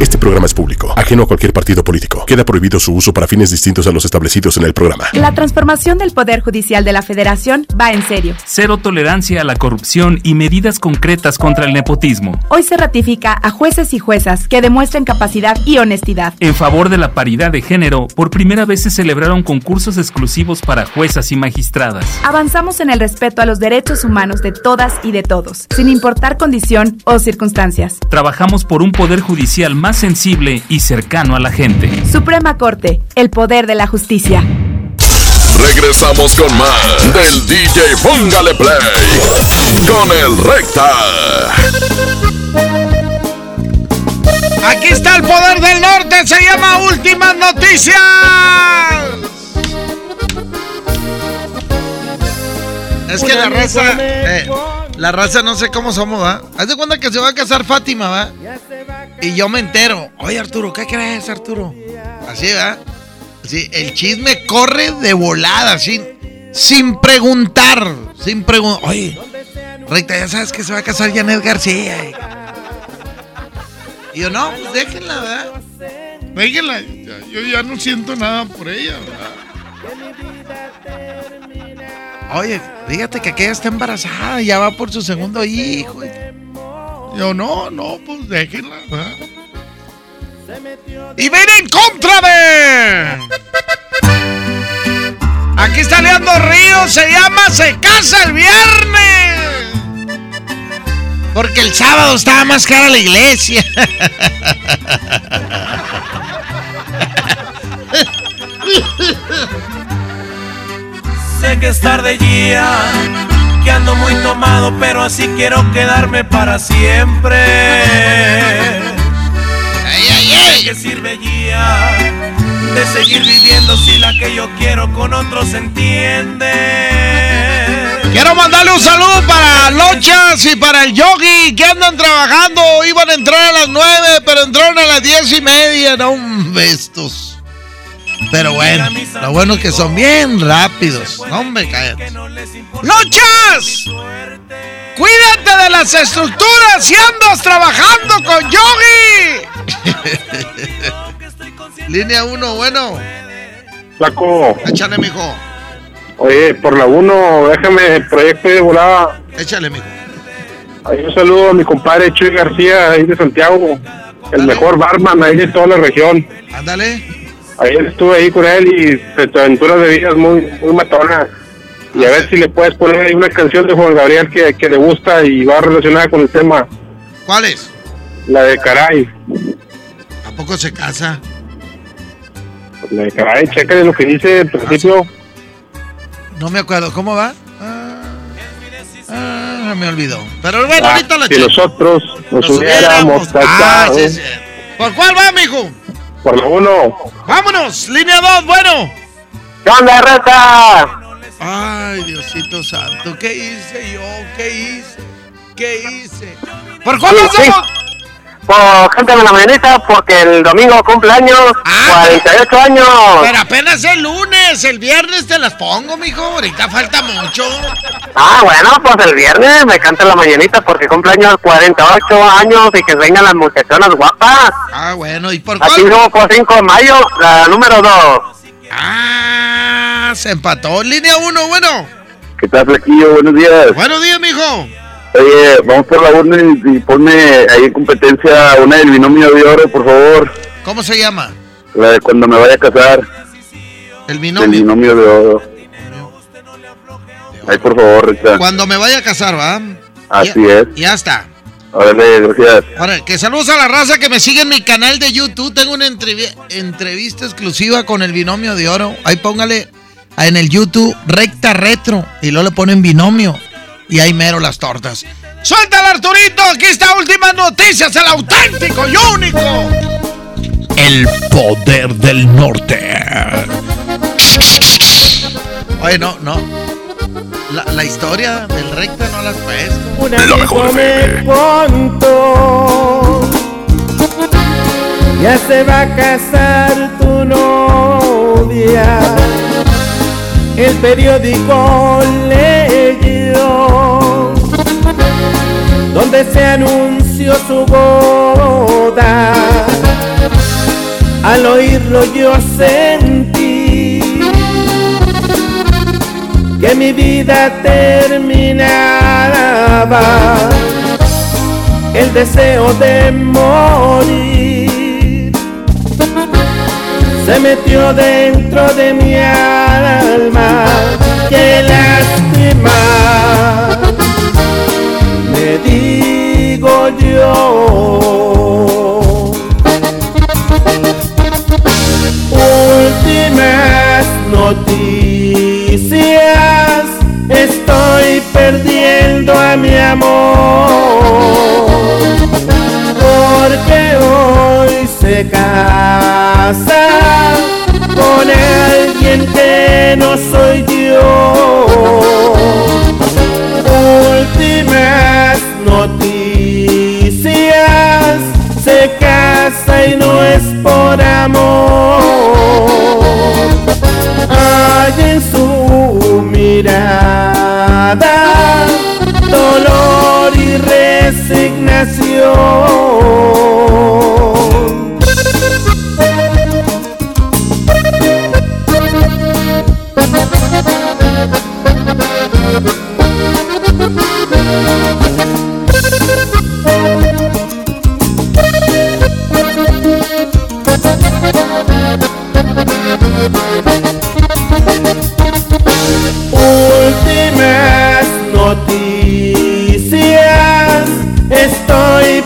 Este programa es público, ajeno a cualquier partido político. Queda prohibido su uso para fines distintos a los establecidos en el programa. La transformación del Poder Judicial de la Federación va en serio. Cero tolerancia a la corrupción y medidas concretas contra el nepotismo. Hoy se ratifica a jueces y juezas que demuestren capacidad y honestidad. En favor de la paridad de género, por primera vez se celebraron concursos exclusivos para juezas y magistradas. Avanzamos en el respeto a los derechos humanos de todas y de todos, sin importar condición o circunstancias. Trabajamos por un Poder Judicial más sensible y cercano a la gente. Suprema Corte, el poder de la justicia. Regresamos con más del DJ Póngale Play con el Recta. Aquí está el poder del norte, se llama Últimas Noticias. Es que la raza, eh, la raza no sé cómo somos, ¿va? Haz de cuenta que se va a casar Fátima, ¿va? Y yo me entero. Oye, Arturo, ¿qué crees, Arturo? Así, ¿va? Así, el chisme corre de volada, sin, sin preguntar. Sin preguntar. Oye, Rita, ya sabes que se va a casar Janet García. Y yo, no, pues déjenla, ¿verdad? Déjenla. Yo ya no siento nada por ella, ¿verdad? Oye, fíjate que aquella está embarazada, ya va por su segundo hijo. Yo, no, no, pues déjenla, ¿verdad? Y ven en contra de. Aquí está Leandro Ríos, se llama Se casa el viernes. Porque el sábado estaba más cara la iglesia. sé que es tarde ya, que ando muy tomado, pero así quiero quedarme para siempre. ¡Ay, ay, ay! ¿De qué sirve ya de seguir viviendo si la que yo quiero con otros se entiende? Quiero mandarle un saludo para Lochas y para el Yogi que andan trabajando. Iban a entrar a las nueve, pero entraron a las diez y media. No, bestos. Pero bueno, lo bueno es que son bien rápidos. No, hombre, cállate. ¡Lochas! Cuídate de las estructuras y andas trabajando con Yogi. Línea 1, bueno. Flaco. Échale, mijo. Oye, por la 1, déjame el proyecto de volada. Échale, mijo. Ahí un saludo a mi compadre Chuy García, ahí de Santiago. El mejor barman ahí de toda la región. Ándale. Ayer estuve ahí con él y tu aventuras de vida es muy, muy matona. Y a ver si le puedes poner ahí una canción de Juan Gabriel que, que le gusta y va relacionada con el tema. ¿Cuál es? La de Caray. ¿A poco se casa? La de Caray, chécale lo que dice al principio. No me acuerdo. ¿Cómo va? Ah, ah, me olvidó. Pero bueno, Ah, ahorita la si checo. nosotros nos, Nos hubiéramos hubiéramos- Ah, casado. sí, sí. ¿Por cuál va, mijo? Por la 1. Vámonos, línea 2, bueno. ¿Qué onda, reta? Ay, Diosito santo, ¿qué hice yo? ¿Qué hice? ¿Qué hice? ¿Por cuál Sí, sí. Por gente de la mañanita, porque el domingo cumple años, 48 años. Pero apenas el lunes, el viernes te las pongo, mijo. Ahorita falta mucho. Ah, bueno, pues el viernes me canta la mañanita porque cumple años 48 años y que vengan las muchachonas guapas. Ah, bueno, ¿y por Aquí cuál? somos por 5 de mayo, la número 2. Ah, se empató. Línea 1, bueno. ¿Qué tal, Flequillo? Buenos días. Buenos días, mijo. Oye, vamos por la 1 y, y ponme ahí en competencia una del binomio de oro, por favor. ¿Cómo se llama? La de cuando me vaya a casar. El binomio. binomio de oro. Ahí, por favor, Rita. Cuando me vaya a casar, ¿va? Así Ya- es. Ya está. Órale, gracias. Ahora, que saludos a la raza que me sigue en mi canal de YouTube. Tengo una entrevi- entrevista exclusiva con el binomio de oro. Ahí póngale en el YouTube recta retro y luego le ponen binomio y ahí mero las tortas. ¡Suéltala, Arturito! Aquí está últimas noticias, el auténtico y único. El poder del norte. Oye, no, no. La, la historia del recta no la has puesto. Lo mejor me contó Ya se va a casar tu novia El periódico Donde se anunció su boda. Al oírlo yo sentí que mi vida terminaba, el deseo de morir se metió dentro de mi alma, qué lástima, me digo yo. Últimas noticias, estoy perdiendo a mi amor, porque hoy se casa con alguien que no soy yo. Últimas noticias, se casa y no es por amor. Hay en su mirada dolor y resignación.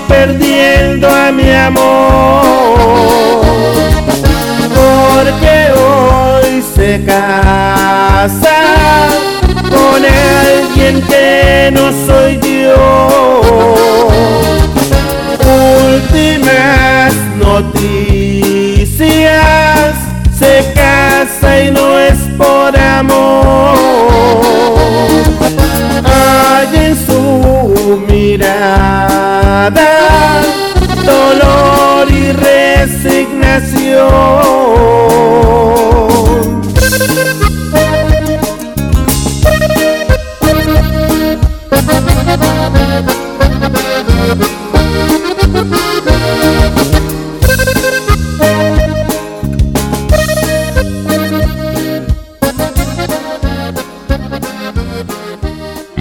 Perdiendo a mi amor, porque hoy se casa con alguien que no soy yo. Últimas noticias, se casa y no es por amor. Dolor y resignación.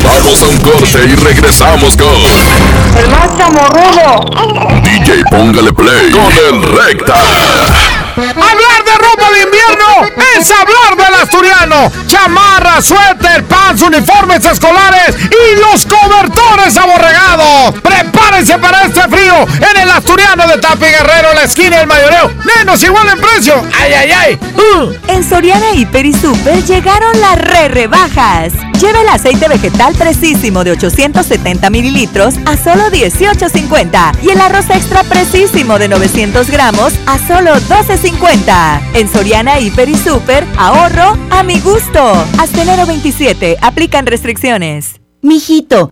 Vamos a un corte y regresamos con El más chamorrudo. DJ Póngale Play con el Recta. Hablar de ropa de invierno es hablar del asturiano. Chamarra, suéter, pants, uniformes escolares y los cobertores aborregados. Prepárense para este frío en el asturiano de Tapi Guerrero, la esquina del mayoreo. Menos igual en precio. ¡Ay, ay, ay! Uh. En Soriana Hiper y Super llegaron las re rebajas. Lleva el aceite vegetal precisísimo de 870 mililitros a solo 18.50 y el arroz extra precisísimo de 900 gramos a solo 12.50. En Soriana Hiper y Super, ahorro a mi gusto. Hasta enero 27, aplican restricciones. Mijito,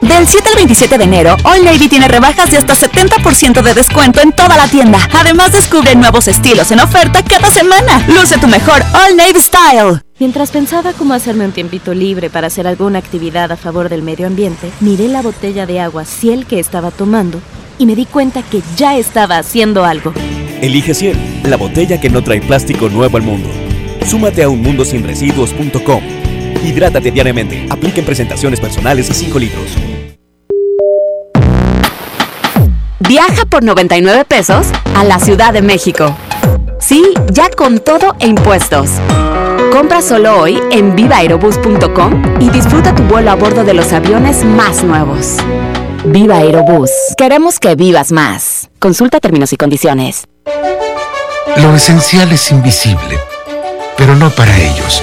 Del 7 al 27 de enero, All Navy tiene rebajas de hasta 70% de descuento en toda la tienda. Además, descubre nuevos estilos en oferta cada semana. Luce tu mejor All Navy Style. Mientras pensaba cómo hacerme un tiempito libre para hacer alguna actividad a favor del medio ambiente, miré la botella de agua Ciel que estaba tomando y me di cuenta que ya estaba haciendo algo. Elige Ciel, la botella que no trae plástico nuevo al mundo. Súmate a unmundosinresiduos.com. Hidrátate diariamente. Apliquen presentaciones personales y 5 litros. Viaja por 99 pesos a la Ciudad de México. Sí, ya con todo e impuestos. Compra solo hoy en vivaerobus.com y disfruta tu vuelo a bordo de los aviones más nuevos. Viva Aerobús. Queremos que vivas más. Consulta términos y condiciones. Lo esencial es invisible, pero no para ellos.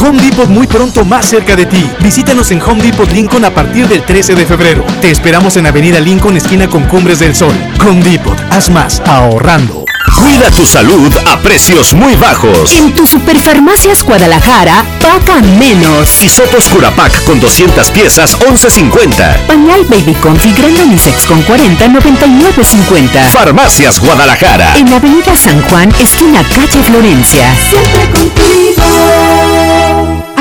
Home Depot muy pronto más cerca de ti. Visítanos en Home Depot Lincoln a partir del 13 de febrero. Te esperamos en Avenida Lincoln, esquina con Cumbres del Sol. Home Depot, haz más ahorrando. Cuida tu salud a precios muy bajos. En tu Superfarmacias Guadalajara, paga menos. Hisotos Curapac con 200 piezas, 11.50. Pañal Baby Comfy Grand Unisex con 40, 99.50. Farmacias Guadalajara. En Avenida San Juan, esquina calle Florencia. Siempre contigo.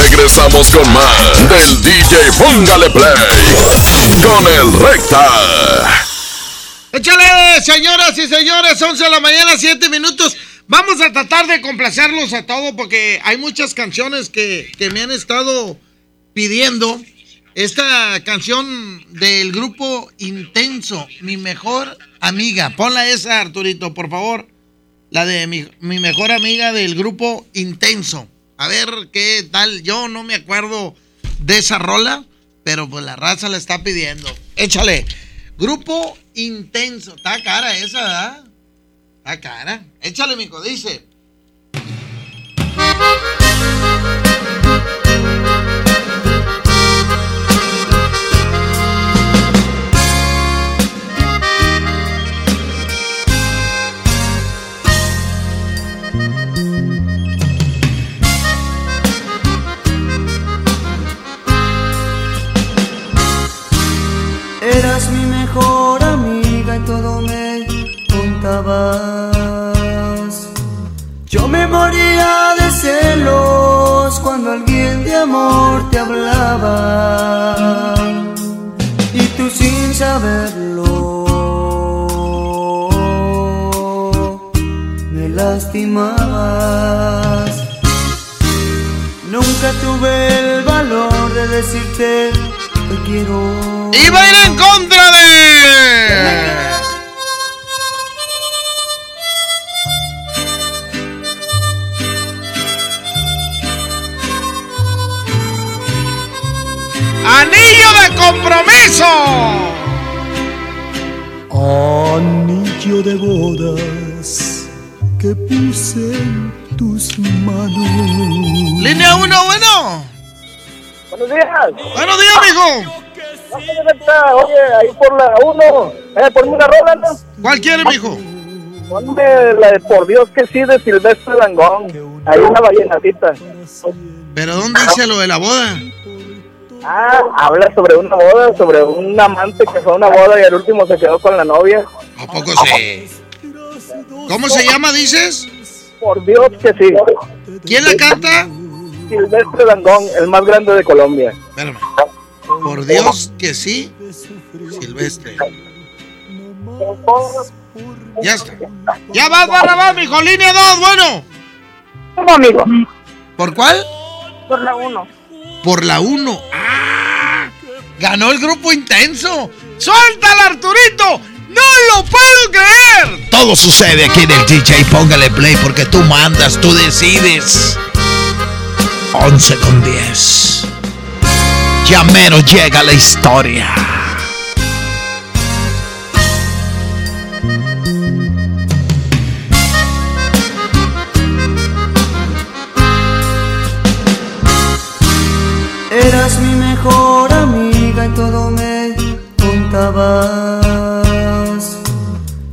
Regresamos con más del DJ Póngale Play con el Recta. Échale, señoras y señores, 11 de la mañana, 7 minutos. Vamos a tratar de complacerlos a todos porque hay muchas canciones que, que me han estado pidiendo. Esta canción del grupo Intenso, mi mejor amiga. Ponla esa, Arturito, por favor. La de mi, mi mejor amiga del grupo Intenso. A ver qué tal. Yo no me acuerdo de esa rola, pero pues la raza la está pidiendo. Échale. Grupo Intenso. Está cara esa, ¿verdad? Ah, cara. Échale, mijo, dice. Contabas. Yo me moría de celos cuando alguien de amor te hablaba. Y tú sin saberlo, me lastimabas. Nunca tuve el valor de decirte te quiero. Iba a ir en contra de. Compromiso! Anillo de bodas que puse en tus manos. Línea 1, bueno. Buenos días. Buenos días, mijo. Oye, ahí por la 1. Eh, ponme una rola, ¿no? ¿Cuál quiere, mijo? Ponme la de Por Dios que sí de Silvestre Dangón. Ahí una vallenatita. ¿Pero dónde dice lo de la boda? Ah, habla sobre una boda, sobre un amante que fue a una boda y al último se quedó con la novia. ¿A poco sí? ¿Cómo se llama, dices? Por Dios que sí. ¿Quién la canta? Silvestre Dangón, el más grande de Colombia. Espérame. Por Dios que sí, Silvestre. Ya está. Ya vas, Barrabás, mijo. Línea 2, bueno. ¿Cómo, amigo? ¿Por cuál? Por la 1. Por la 1. ¡Ah! Ganó el grupo intenso. ¡Suéltala, Arturito! ¡No lo puedo creer! Todo sucede aquí en el DJ. Póngale play porque tú mandas, tú decides. 11 con 10. Ya menos llega la historia.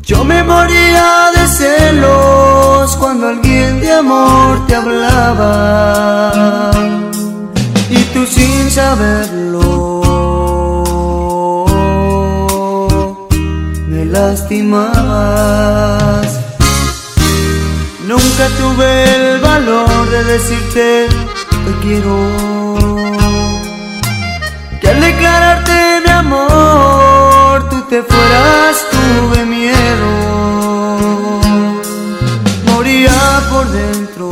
Yo me moría de celos cuando alguien de amor te hablaba. Y tú sin saberlo, me lastimabas. Nunca tuve el valor de decirte te quiero. Que al declararte mi amor te fueras tuve miedo. Moría por dentro.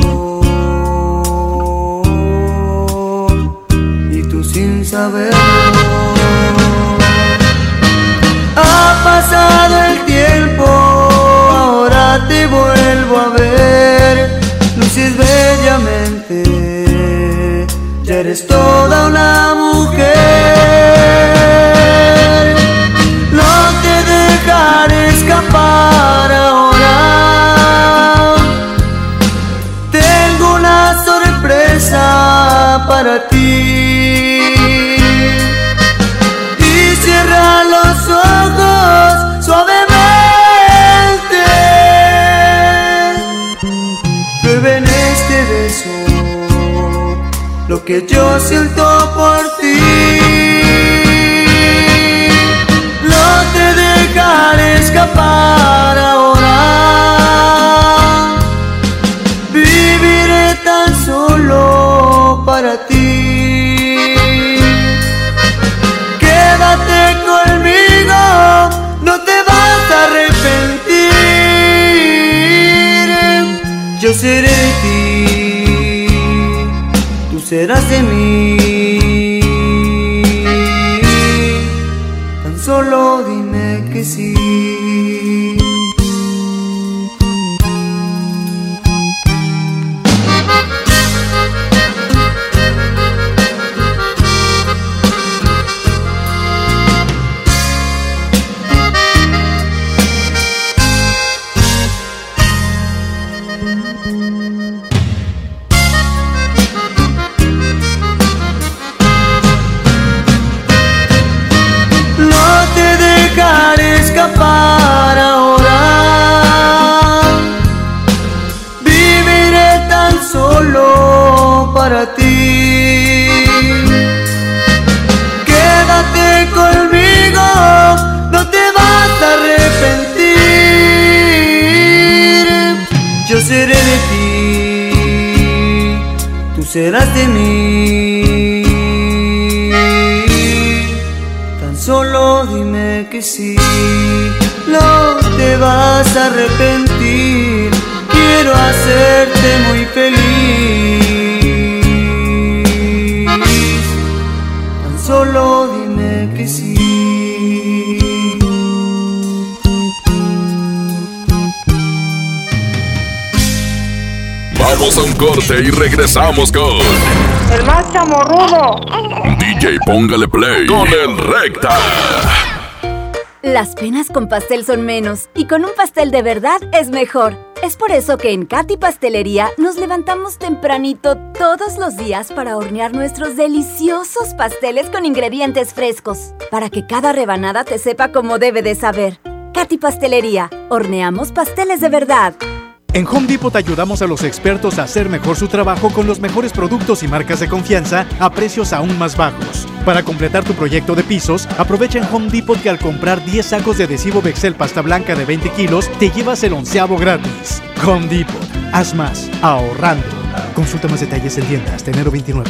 Y tú sin saberlo. Ha pasado el tiempo, ahora te vuelvo a ver. Luces bellamente, ya eres toda escapar ahora. Tengo una sorpresa para ti. Y cierra los ojos suavemente. Prueba en este beso lo que yo siento por ti. Escapar ahora. Viviré tan solo para ti. Quédate conmigo, no te vas a arrepentir. Yo seré de ti, tú serás de mí. De mí. Tan solo dime que sí, no te vas a arrepentir. Corte y regresamos con El más chamorrudo. DJ Póngale Play con el Recta. Las penas con pastel son menos y con un pastel de verdad es mejor. Es por eso que en Katy Pastelería nos levantamos tempranito todos los días para hornear nuestros deliciosos pasteles con ingredientes frescos, para que cada rebanada te sepa como debe de saber. Katy Pastelería, horneamos pasteles de verdad. En Home Depot ayudamos a los expertos a hacer mejor su trabajo con los mejores productos y marcas de confianza a precios aún más bajos. Para completar tu proyecto de pisos, aprovecha en Home Depot que al comprar 10 sacos de adhesivo Bexel pasta blanca de 20 kilos, te llevas el onceavo gratis. Home Depot, haz más, ahorrando. Consulta más detalles en tienda hasta enero 29.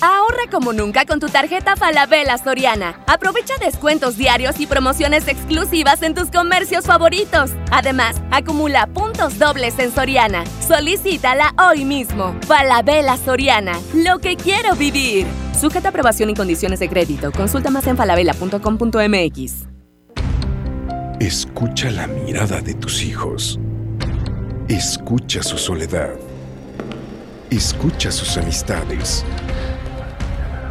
Ahorra como nunca con tu tarjeta Falabella Soriana. Aprovecha descuentos diarios y promociones exclusivas en tus comercios favoritos. Además, acumula puntos dobles en Soriana. Solicítala hoy mismo. Falabella Soriana, lo que quiero vivir. Sujeta aprobación y condiciones de crédito. Consulta más en falabella.com.mx. Escucha la mirada de tus hijos. Escucha su soledad. Escucha sus amistades.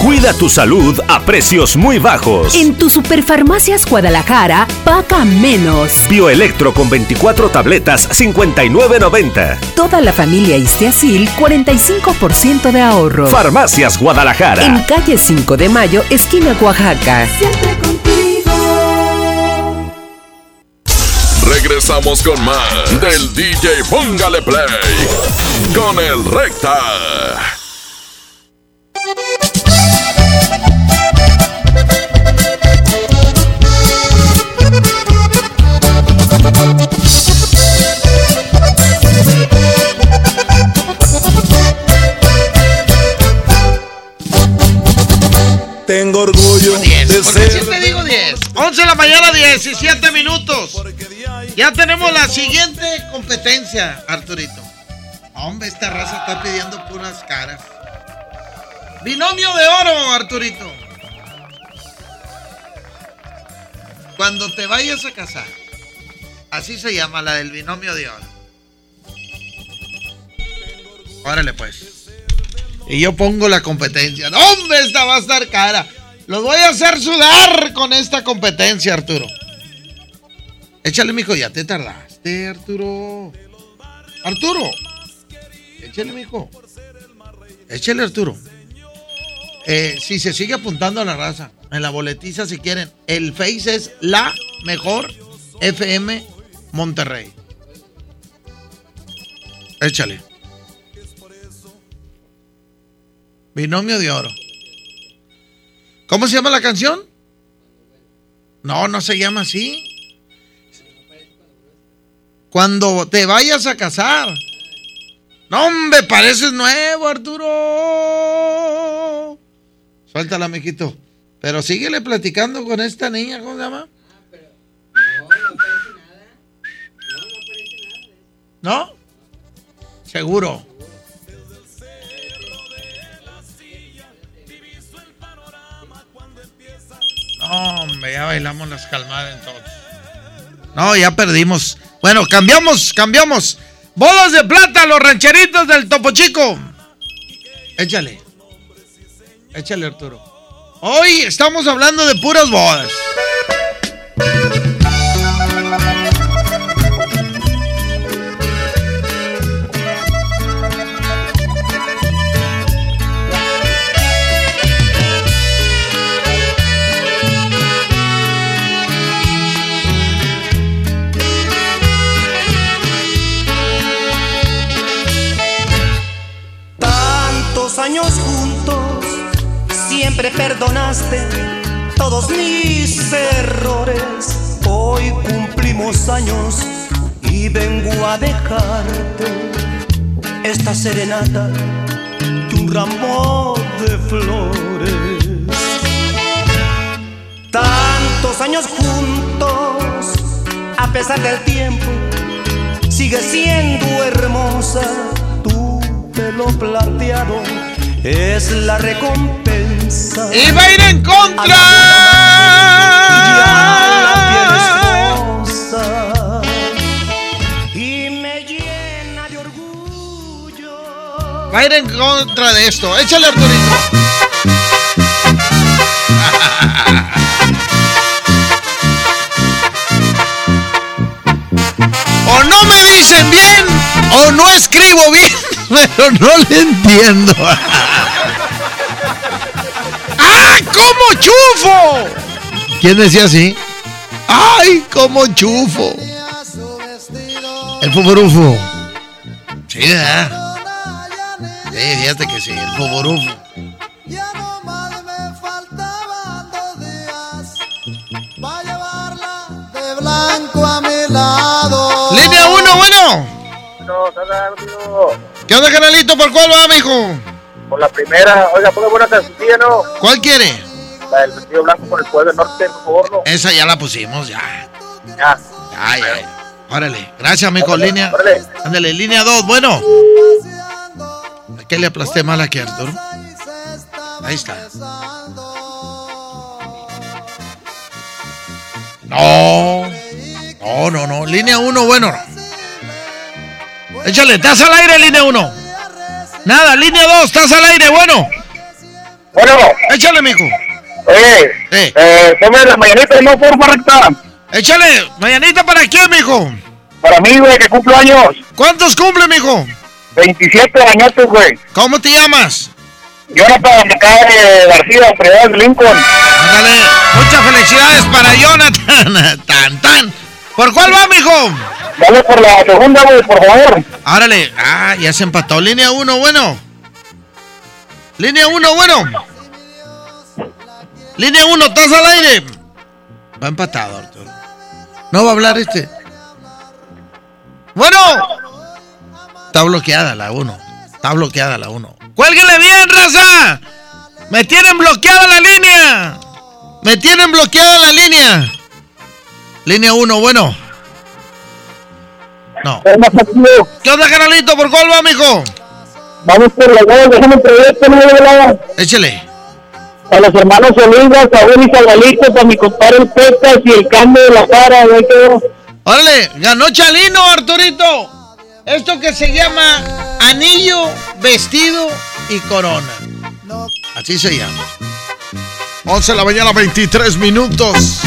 Cuida tu salud a precios muy bajos. En tu Superfarmacias Guadalajara, paga menos. Bioelectro con 24 tabletas, 59.90. Toda la familia Isteazil, 45% de ahorro. Farmacias Guadalajara. En calle 5 de Mayo, esquina Oaxaca. Regresamos con más del DJ Póngale Play con el Recta. 11 de la mañana, 17 minutos. Ya tenemos la siguiente competencia, Arturito. Hombre, esta raza está pidiendo puras caras. Binomio de oro, Arturito. Cuando te vayas a casar, así se llama la del binomio de oro. Órale, pues. Y yo pongo la competencia. ¡No, hombre! Esta va a estar cara. Los voy a hacer sudar con esta competencia, Arturo. Échale, mijo, ya te tardaste, Arturo. Arturo. Échale, mijo. Échale, Arturo. Eh, si se sigue apuntando a la raza, en la boletiza si quieren. El Face es la mejor FM Monterrey. Échale. Binomio de oro. ¿Cómo se llama la canción? No, no se llama así. Cuando te vayas a casar. No, hombre, pareces nuevo, Arturo. Suéltala, mijito. Pero síguele platicando con esta niña, ¿cómo se llama? ¿No? Seguro. Hombre, ya bailamos las calmadas entonces. No, ya perdimos. Bueno, cambiamos, cambiamos. Bodas de plata, los rancheritos del Topo Chico. Échale. Échale, Arturo. Hoy estamos hablando de puras bodas. Siempre perdonaste todos mis errores. Hoy cumplimos años y vengo a dejarte esta serenata de un ramo de flores. Tantos años juntos, a pesar del tiempo, sigue siendo hermosa. Tu pelo plateado es la recompensa. ¡Y va a ir en contra! Y me llena de orgullo. Va a ir en contra de esto. Échale, Arturito. O no me dicen bien, o no escribo bien, pero no le entiendo. ¡Ah, cómo chufo! ¿Quién decía así? ¡Ay, cómo chufo! El fuburufo. Sí, ¿verdad? Sí, fíjate que sí, el fuburufo. De blanco a mi lado. Línea 1, bueno. ¿Qué onda, canalito? ¿Por cuál va, mijo? Por la primera, oiga, ponga buena cancioncilla, ¿no? ¿Cuál quiere? La del vestido blanco por el pueblo del norte, por favor, ¿no? Esa ya la pusimos, ya. Ya. Ay, ay. Órale. Gracias, mijo. Órale, Línea. órale. Ándale, línea 2. Bueno. ¿Qué le aplasté mal aquí, Arturo? Ahí está. No. No, no, no. Línea 1, bueno. Échale, estás al aire, línea 1. Nada, línea 2, estás al aire, bueno. Bueno. Échale, mijo. Oye, Eh. eh, ponme la mañanita, no, por recta. Échale, mañanita para quién, mijo. Para mí, güey, que cumplo años. ¿Cuántos cumple, mijo? 27 añotes, güey. ¿Cómo te llamas? Jonathan de García, Fredón de Lincoln. Ándale, muchas felicidades para Jonathan. Tan, tan. ¿Por cuál va, mijo? Dale por la segunda, güey, por favor. Árale. Ah, ya se empató. Línea 1, bueno. Línea 1, bueno. Línea 1, ¿estás al aire? Va empatado, Arturo. No va a hablar este. Bueno. Está bloqueada la 1. Está bloqueada la 1. ¡Cuélguele bien, raza! ¡Me tienen bloqueada la línea! ¡Me tienen bloqueada la línea! Línea 1, bueno. No. ¿Qué onda, canalito? ¿Por cuál va, mijo? Vamos por la voz, déjame proyecto, no lado. Échele. A los hermanos Olivas, Saúl y Sabalito, para mi compadre el Pecas y el cambio de la cara, güey, quedó. Órale, ganó Chalino, Arturito. Esto que se llama Anillo vestido y corona. Así se llama. 11 de la mañana, 23 minutos.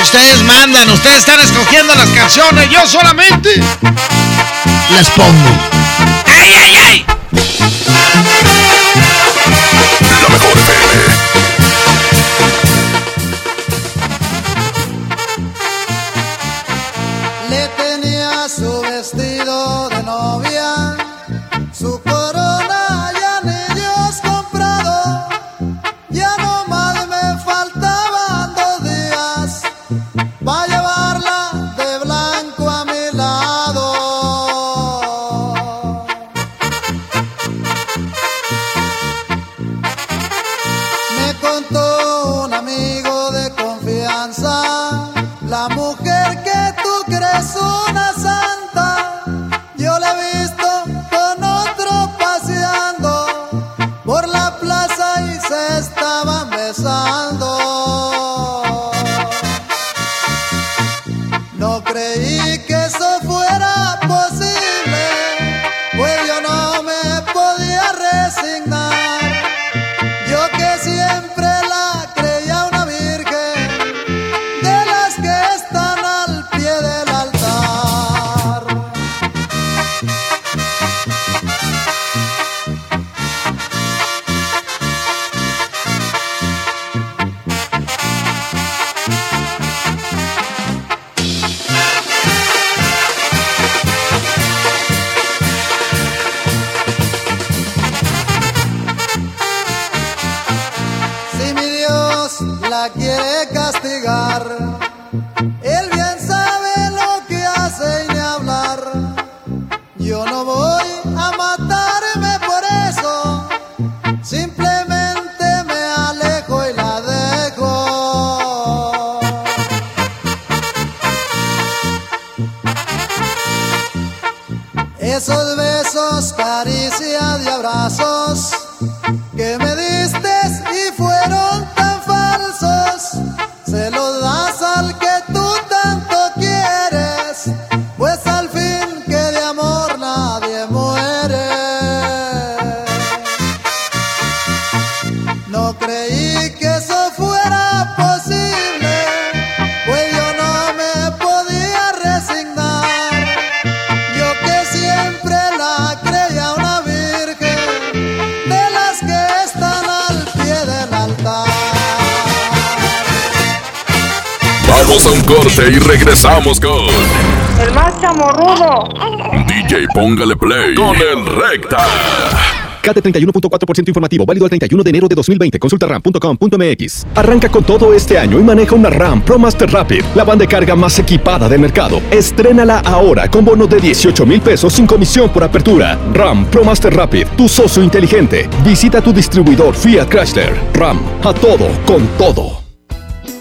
Ustedes mandan, ustedes están escogiendo las canciones, yo solamente las pongo. ¡Ay, ay, ay! La mejor FM. Con El más chamorrudo. DJ Póngale Play con el Recta. CAT 31.4% informativo, válido al 31 de enero de 2020. Consulta ram.com.mx. Arranca con todo este año y maneja una RAM Pro Master Rapid, la banda de carga más equipada del mercado. Estrénala ahora con bono de 18 mil pesos sin comisión por apertura. RAM Pro Master Rapid, tu socio inteligente. Visita tu distribuidor Fiat Chrysler. RAM, a todo, con todo.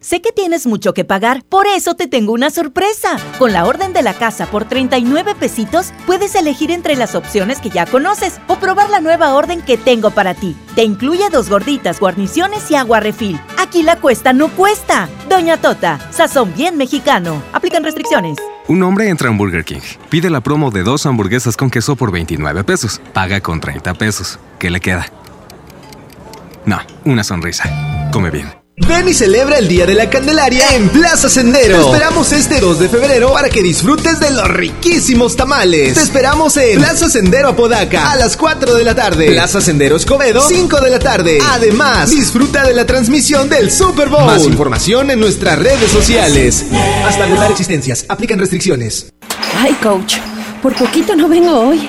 sé que tienes mucho que pagar, por eso te tengo una sorpresa. Con la orden de la casa por 39 pesitos, puedes elegir entre las opciones que ya conoces o probar la nueva orden que tengo para ti. Te incluye dos gorditas, guarniciones y agua refil. Aquí la cuesta no cuesta. Doña Tota, sazón bien mexicano. Aplican restricciones. Un hombre entra un Burger King, pide la promo de dos hamburguesas con queso por 29 pesos, paga con 30 pesos. ¿Qué le queda? No, una sonrisa. Come bien. Ven y celebra el Día de la Candelaria en Plaza Sendero. Te esperamos este 2 de febrero para que disfrutes de los riquísimos tamales. Te esperamos en Plaza Sendero Apodaca a las 4 de la tarde. Plaza Sendero Escobedo, 5 de la tarde. Además, disfruta de la transmisión del Super Bowl. Más información en nuestras redes sociales. Hasta agotar existencias. Aplican restricciones. Ay, coach, por poquito no vengo hoy.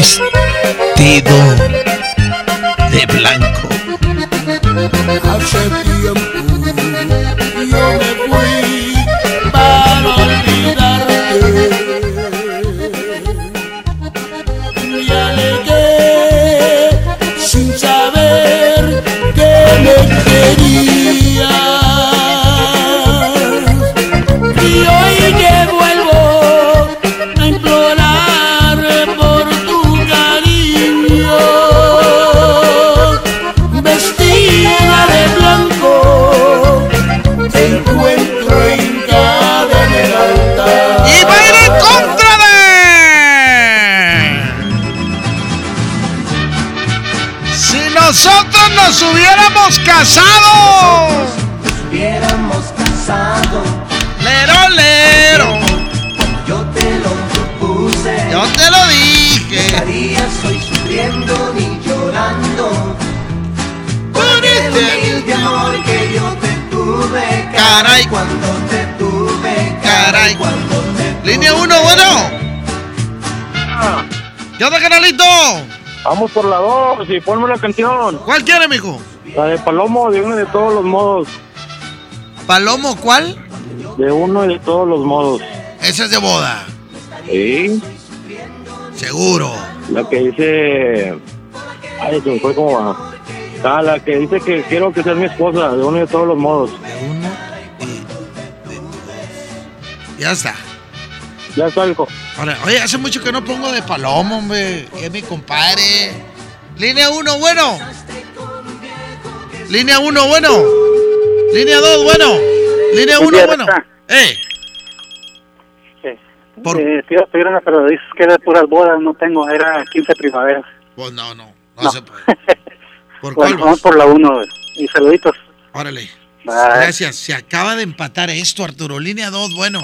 Vestido de blanco. Vamos por la 2 y ponme la canción. ¿Cuál quiere, mijo? La de Palomo, de uno de todos los modos. ¿Palomo cuál? De uno y de todos los modos. Esa es de boda. Sí. Seguro. La que dice. Ay, se me fue cómo va. Ah, la que dice que quiero que seas mi esposa, de uno y de todos los modos. Ya está. Ya está, hijo. Ahora, oye, hace mucho que no pongo de palomo, hombre. Es mi compadre. Línea 1, bueno. Línea 1, bueno. Línea 2, bueno. Línea Buen 1, día, bueno. Eh, Por... Eh, te iba a pedir una, pero dices que era de puras bodas, no tengo, era 15 primaveras. pues no, no. No, No. se puede. ¿Por Bueno, cuál vamos por la 1, y saluditos. Órale. Bye. Gracias. Se acaba de empatar esto, Arturo. Línea 2, bueno.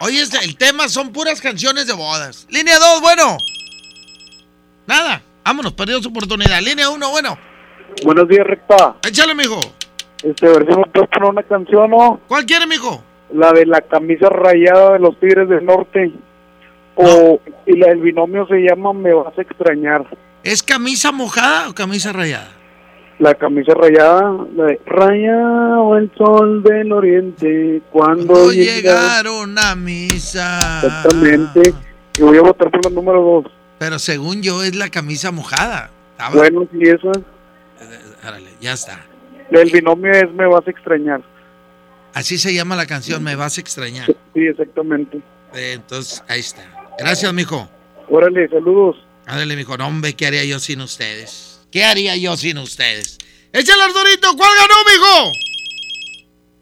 Oye, este- el tema son puras canciones de bodas. Línea 2, bueno. Nada. Vámonos, perdió su oportunidad. Línea 1, bueno. Buenos días, recta. Échale, mijo. Este, a ver si me puedes poner una canción, ¿no? ¿Cuál quiere, mijo? La de la camisa rayada de los Tigres del Norte. O, y la del binomio se llama Me vas a extrañar. ¿Es camisa mojada o camisa rayada? La camisa rayada, la de Rayado el sol del oriente, cuando No llegaron a misa. Exactamente. Y voy a votar por la número dos. Pero según yo es la camisa mojada. Estaba- Bueno, sí, esa. Órale, ya está. Del binomio es Me vas a extrañar. Así se llama la canción, Me vas a extrañar. Sí, exactamente. Eh, entonces, ahí está. Gracias, mijo. Órale, saludos. Ándale, mijo. No, hombre, ¿qué haría yo sin ustedes? ¿Qué haría yo sin ustedes? ¡Échale Arturito! ¿Cuál ganó, mijo?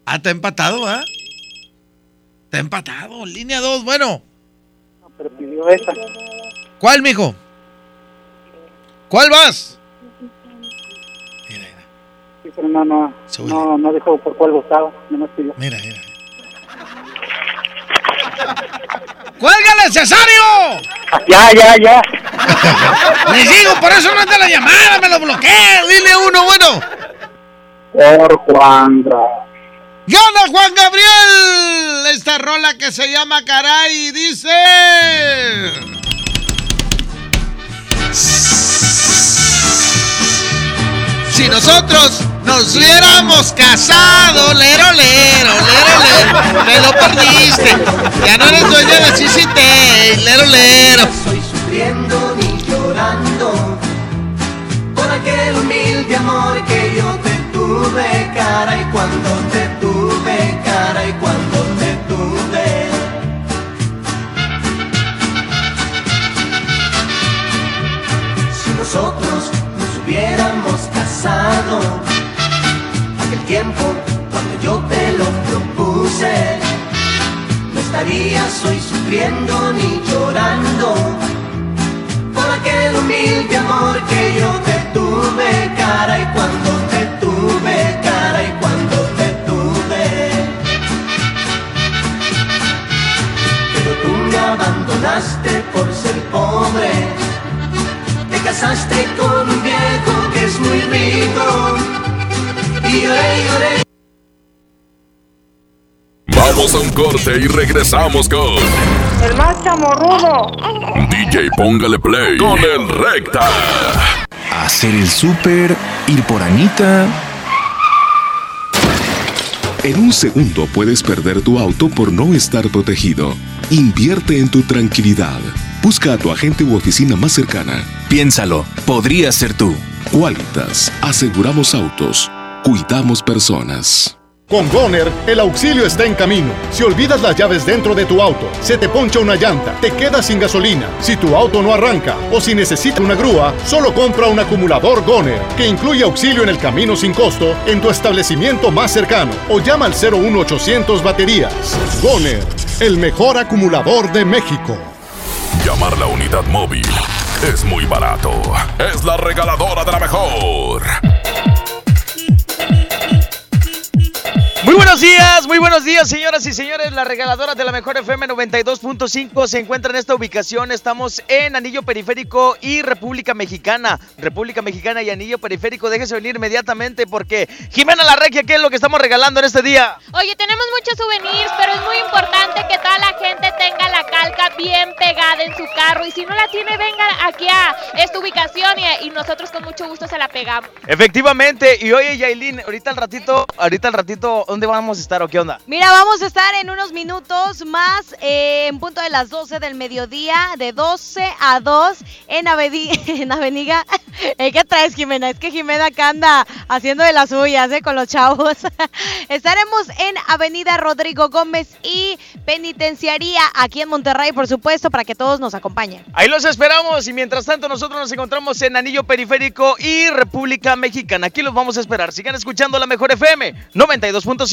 Ah, está empatado, ¿ah? Está empatado. Línea 2, bueno. Pero pidió esa. ¿Cuál, mijo? ¿Cuál vas? Sí, pero no, no, no, no dijo por cuál votaba. Nomás pidió. Mira, mira. ¡Cuélgale, Cesario! Ya, ya, ya. Les digo, por eso no anda la llamada, me lo bloquea. Dile uno, bueno. Por Juandra. ¡Gana Juan Gabriel! Esta rola que se llama Caray dice... Si nosotros nos hubiéramos casado, lero, lero, lero, lero, me lo perdiste. Ya no eres dueño de Chisite, lero, lero. sufriendo ni llorando por aquel humilde amor que yo te tuve, cara y cuando te aquel tiempo cuando yo te lo propuse, no estarías hoy sufriendo ni llorando por aquel humilde amor que yo te tuve, cara y cuando te tuve, cara y cuando te tuve. Pero tú me abandonaste por ser pobre, te casaste con muy rico y lloré, lloré. Vamos a un corte y regresamos con El más chamorrudo. DJ Póngale Play con el Recta. Hacer el súper, ir por Anita. En un segundo puedes perder tu auto por no estar protegido. Invierte en tu tranquilidad. Busca a tu agente u oficina más cercana. Piénsalo, podría ser tú. Qualitas, aseguramos autos, cuidamos personas. Con Goner, el auxilio está en camino. Si olvidas las llaves dentro de tu auto, se te poncha una llanta, te quedas sin gasolina, si tu auto no arranca o si necesita una grúa, solo compra un acumulador Goner, que incluye auxilio en el camino sin costo en tu establecimiento más cercano o llama al 01800 baterías. Goner, el mejor acumulador de México. Llamar la unidad móvil es muy barato. Es la regaladora de la mejor. Muy buenos días, muy buenos días, señoras y señores. La regaladora de la mejor FM 92.5 se encuentra en esta ubicación. Estamos en Anillo Periférico y República Mexicana. República Mexicana y Anillo Periférico. Déjese venir inmediatamente porque Jimena La Regia, ¿qué es lo que estamos regalando en este día? Oye, tenemos muchos souvenirs, pero es muy importante que toda la gente tenga la calca bien pegada en su carro. Y si no la tiene, venga aquí a esta ubicación y, y nosotros con mucho gusto se la pegamos. Efectivamente. Y oye, Yailin, ahorita al ratito, ahorita al ratito, ¿dónde vamos a estar o qué onda? Mira, vamos a estar en unos minutos más eh, en punto de las 12 del mediodía, de 12 a 2 en, Avedi en Avenida. Eh, ¿Qué traes, Jimena? Es que Jimena acá anda haciendo de las suyas eh, con los chavos. Estaremos en Avenida Rodrigo Gómez y Penitenciaría aquí en Monterrey, por supuesto, para que todos nos acompañen. Ahí los esperamos y mientras tanto nosotros nos encontramos en Anillo Periférico y República Mexicana. Aquí los vamos a esperar. Sigan escuchando la mejor FM 92.5.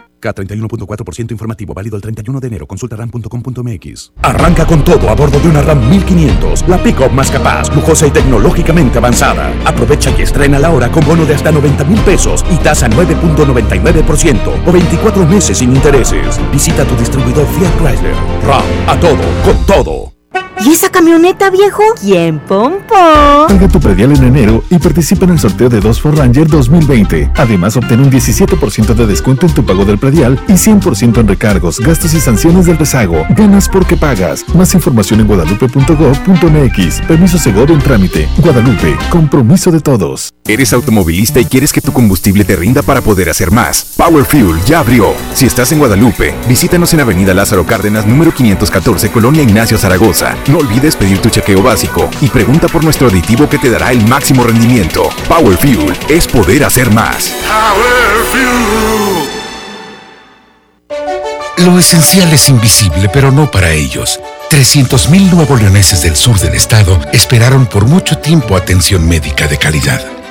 K31.4% informativo válido el 31 de enero. Consulta ram.com.mx. Arranca con todo a bordo de una RAM 1500, la pick-up más capaz, lujosa y tecnológicamente avanzada. Aprovecha y estrena la hora con bono de hasta 90 mil pesos y tasa 9.99% o 24 meses sin intereses. Visita tu distribuidor Fiat Chrysler. RAM, a todo, con todo. ¿Y esa camioneta, viejo? ¿Quién pompó? Paga tu predial en enero y participa en el sorteo de dos for Ranger 2020. Además, obtén un 17% de descuento en tu pago del predial y 100% en recargos, gastos y sanciones del rezago. Ganas porque pagas. Más información en guadalupe.gov.mx. Permiso seguro en trámite. Guadalupe, compromiso de todos. ¿Eres automovilista y quieres que tu combustible te rinda para poder hacer más? Power Fuel ya abrió. Si estás en Guadalupe, visítanos en Avenida Lázaro Cárdenas, número 514, Colonia Ignacio Zaragoza. No olvides pedir tu chequeo básico y pregunta por nuestro aditivo que te dará el máximo rendimiento. Power Fuel es poder hacer más. Lo esencial es invisible, pero no para ellos. 300.000 nuevos leoneses del sur del estado esperaron por mucho tiempo atención médica de calidad.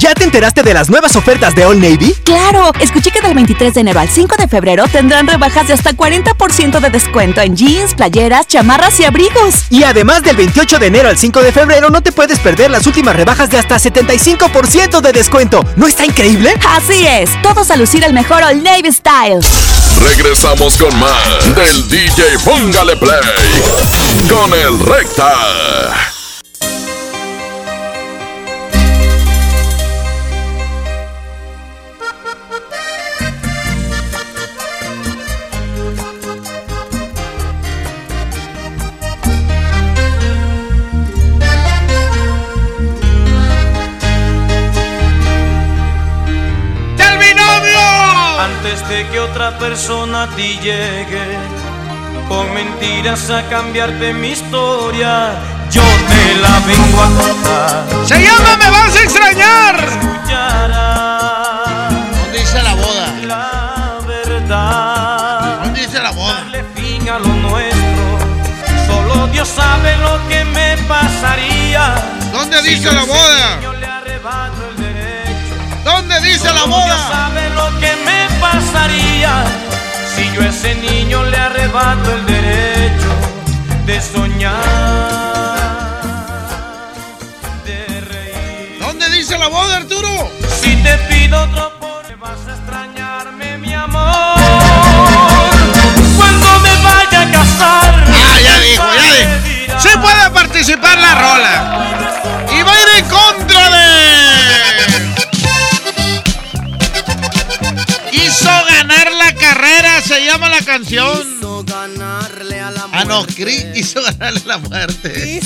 ¿Ya te enteraste de las nuevas ofertas de All Navy? Claro, escuché que del 23 de enero al 5 de febrero tendrán rebajas de hasta 40% de descuento en jeans, playeras, chamarras y abrigos. Y además del 28 de enero al 5 de febrero no te puedes perder las últimas rebajas de hasta 75% de descuento. ¿No está increíble? Así es, todos a lucir el mejor All Navy Style. Regresamos con más del DJ Póngale Play con el Recta. Persona a ti llegue con mentiras a cambiarte mi historia, yo te la vengo a contar. Se llama Me vas a extrañar. ¿Dónde dice la boda? La verdad. ¿Dónde dice la boda? Darle fin a lo nuestro. Solo Dios sabe lo que me pasaría. ¿Dónde si dice yo la boda? niño le arrebato el derecho. ¿Dónde dice la Dios boda? sabe lo que si yo a ese niño le arrebato el derecho de soñar. ¿Dónde dice la boda, Arturo? Si te pido otro por vas a extrañarme, mi amor. Cuando me vaya a casar. Ah, ya dijo, ya dijo. Sí puede participar la rola. Carrera, se llama la canción. Ah, no, Cri- hizo ganarle la muerte.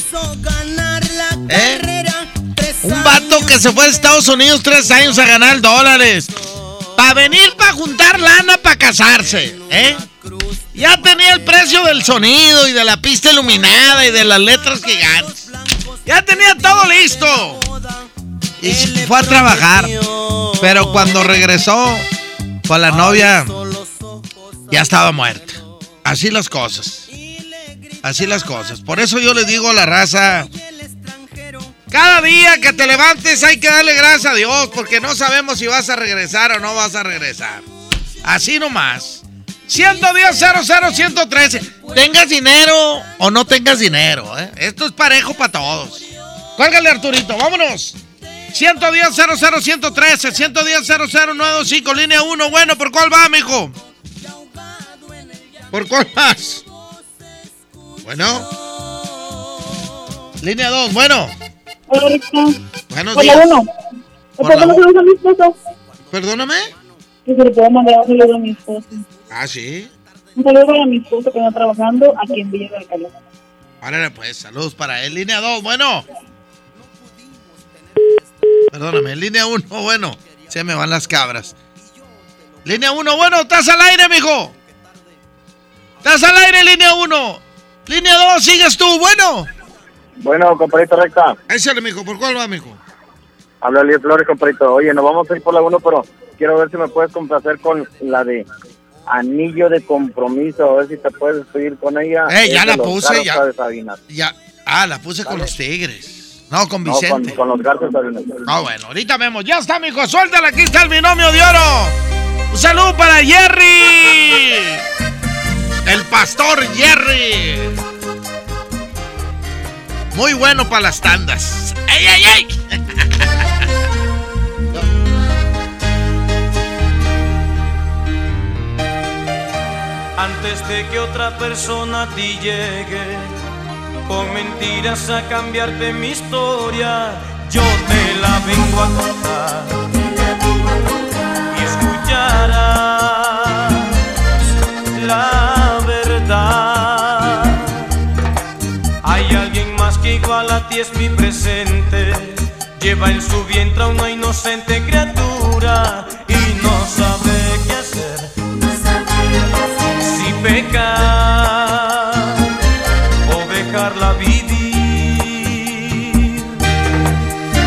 ¿Eh? Un vato que se fue a Estados Unidos tres años a ganar dólares. Para venir, para juntar lana, para casarse. ¿Eh? Ya tenía el precio del sonido y de la pista iluminada y de las letras gigantes. Ya tenía todo listo. Y fue a trabajar. Pero cuando regresó con la novia, ya estaba muerta. Así las cosas. Así las cosas. Por eso yo les digo a la raza. Cada día que te levantes hay que darle gracias a Dios porque no sabemos si vas a regresar o no vas a regresar. Así nomás. 110 00 113. Tengas dinero o no tengas dinero. ¿eh? Esto es parejo para todos. Cuélgale Arturito, vámonos. 110 00 113, 110 00 925, línea 1. Bueno, ¿por cuál va, mijo? ¿Por cuál vas? Bueno. Línea 2, bueno. Buenos Hola, días. uno. Por ¿Por qué la no voz. saludas a mi esposo? Perdóname. Que se le puedo mandar un saludo a mi esposo. Ah, sí. Un saludo para mi esposo que está trabajando aquí en Villa del Calor. Árale, pues, saludos para él. Línea 2, bueno. Perdóname, línea 1, bueno. Se me van las cabras. Línea 1, bueno, estás al aire, mijo. Estás al aire, línea 1. Línea 2, sigues tú. Bueno. Bueno, compadrito recta. Échale, mijo. ¿Por cuál va, mijo? Habla Elías Flores, compadrito. Oye, nos vamos a ir por la 1, pero quiero ver si me puedes complacer con la de Anillo de Compromiso. A ver si te puedes despedir con ella. Eh, ya la puse, ya. Ah, la puse con los tigres. No, con No, con, Vicente. con los Sabinas. Ah, bueno, ahorita vemos. Ya está, mijo. Suéltala. Aquí está el binomio de oro. Un saludo para Jerry. El pastor Jerry. Muy bueno para las tandas. ¡Ey, ey, ey! Antes de que otra persona a ti llegue, con mentiras a cambiarte mi historia, yo te la vengo a contar. Y escucharás la Hay alguien más que igual a ti es mi presente. Lleva en su vientre a una inocente criatura y no sabe qué hacer. Si pecar o dejarla vivir.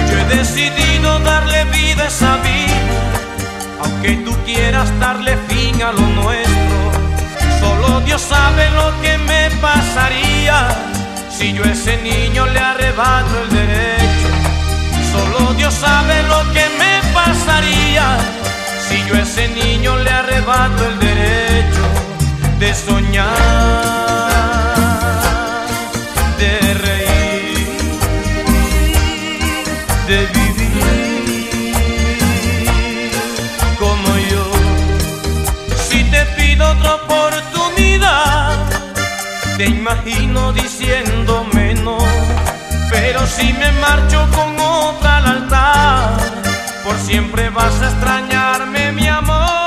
Yo he decidido darle vida a esa vida, aunque tú quieras darle Dios sabe lo que me pasaría si yo a ese niño le arrebato el derecho. Solo Dios sabe lo que me pasaría si yo a ese niño le arrebato el derecho de soñar, te imagino diciéndome no. Pero si me marcho con otra al altar, por siempre vas a extrañarme, mi amor.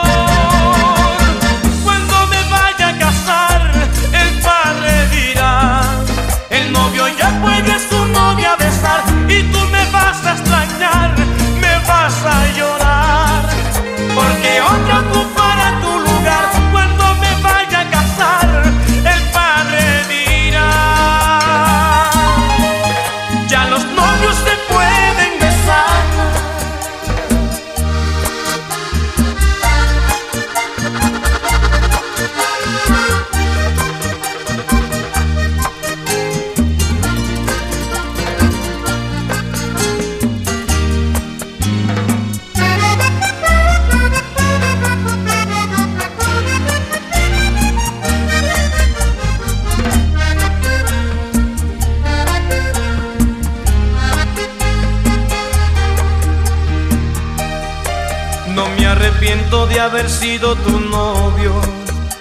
Tu novio.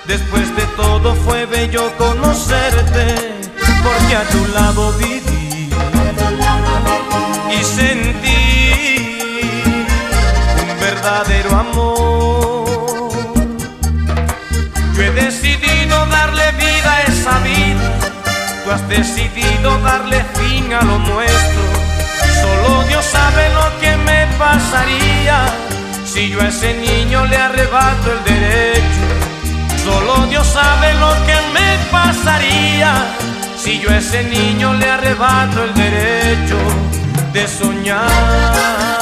Después de todo fue bello conocerte, porque a tu lado viví y sentí un verdadero amor. Yo he decidido darle vida a esa vida, tú has decidido darle fin a lo nuestro. Solo Dios sabe lo que me pasaría si yo a ese niño le arrebato el derecho. Solo Dios sabe lo que me pasaría si yo a ese niño le arrebato el derecho de soñar,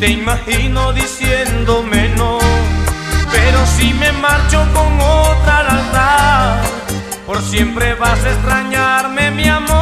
te imagino diciéndome no. Pero si me marcho con otra al altar, por siempre vas a extrañarme, mi amor.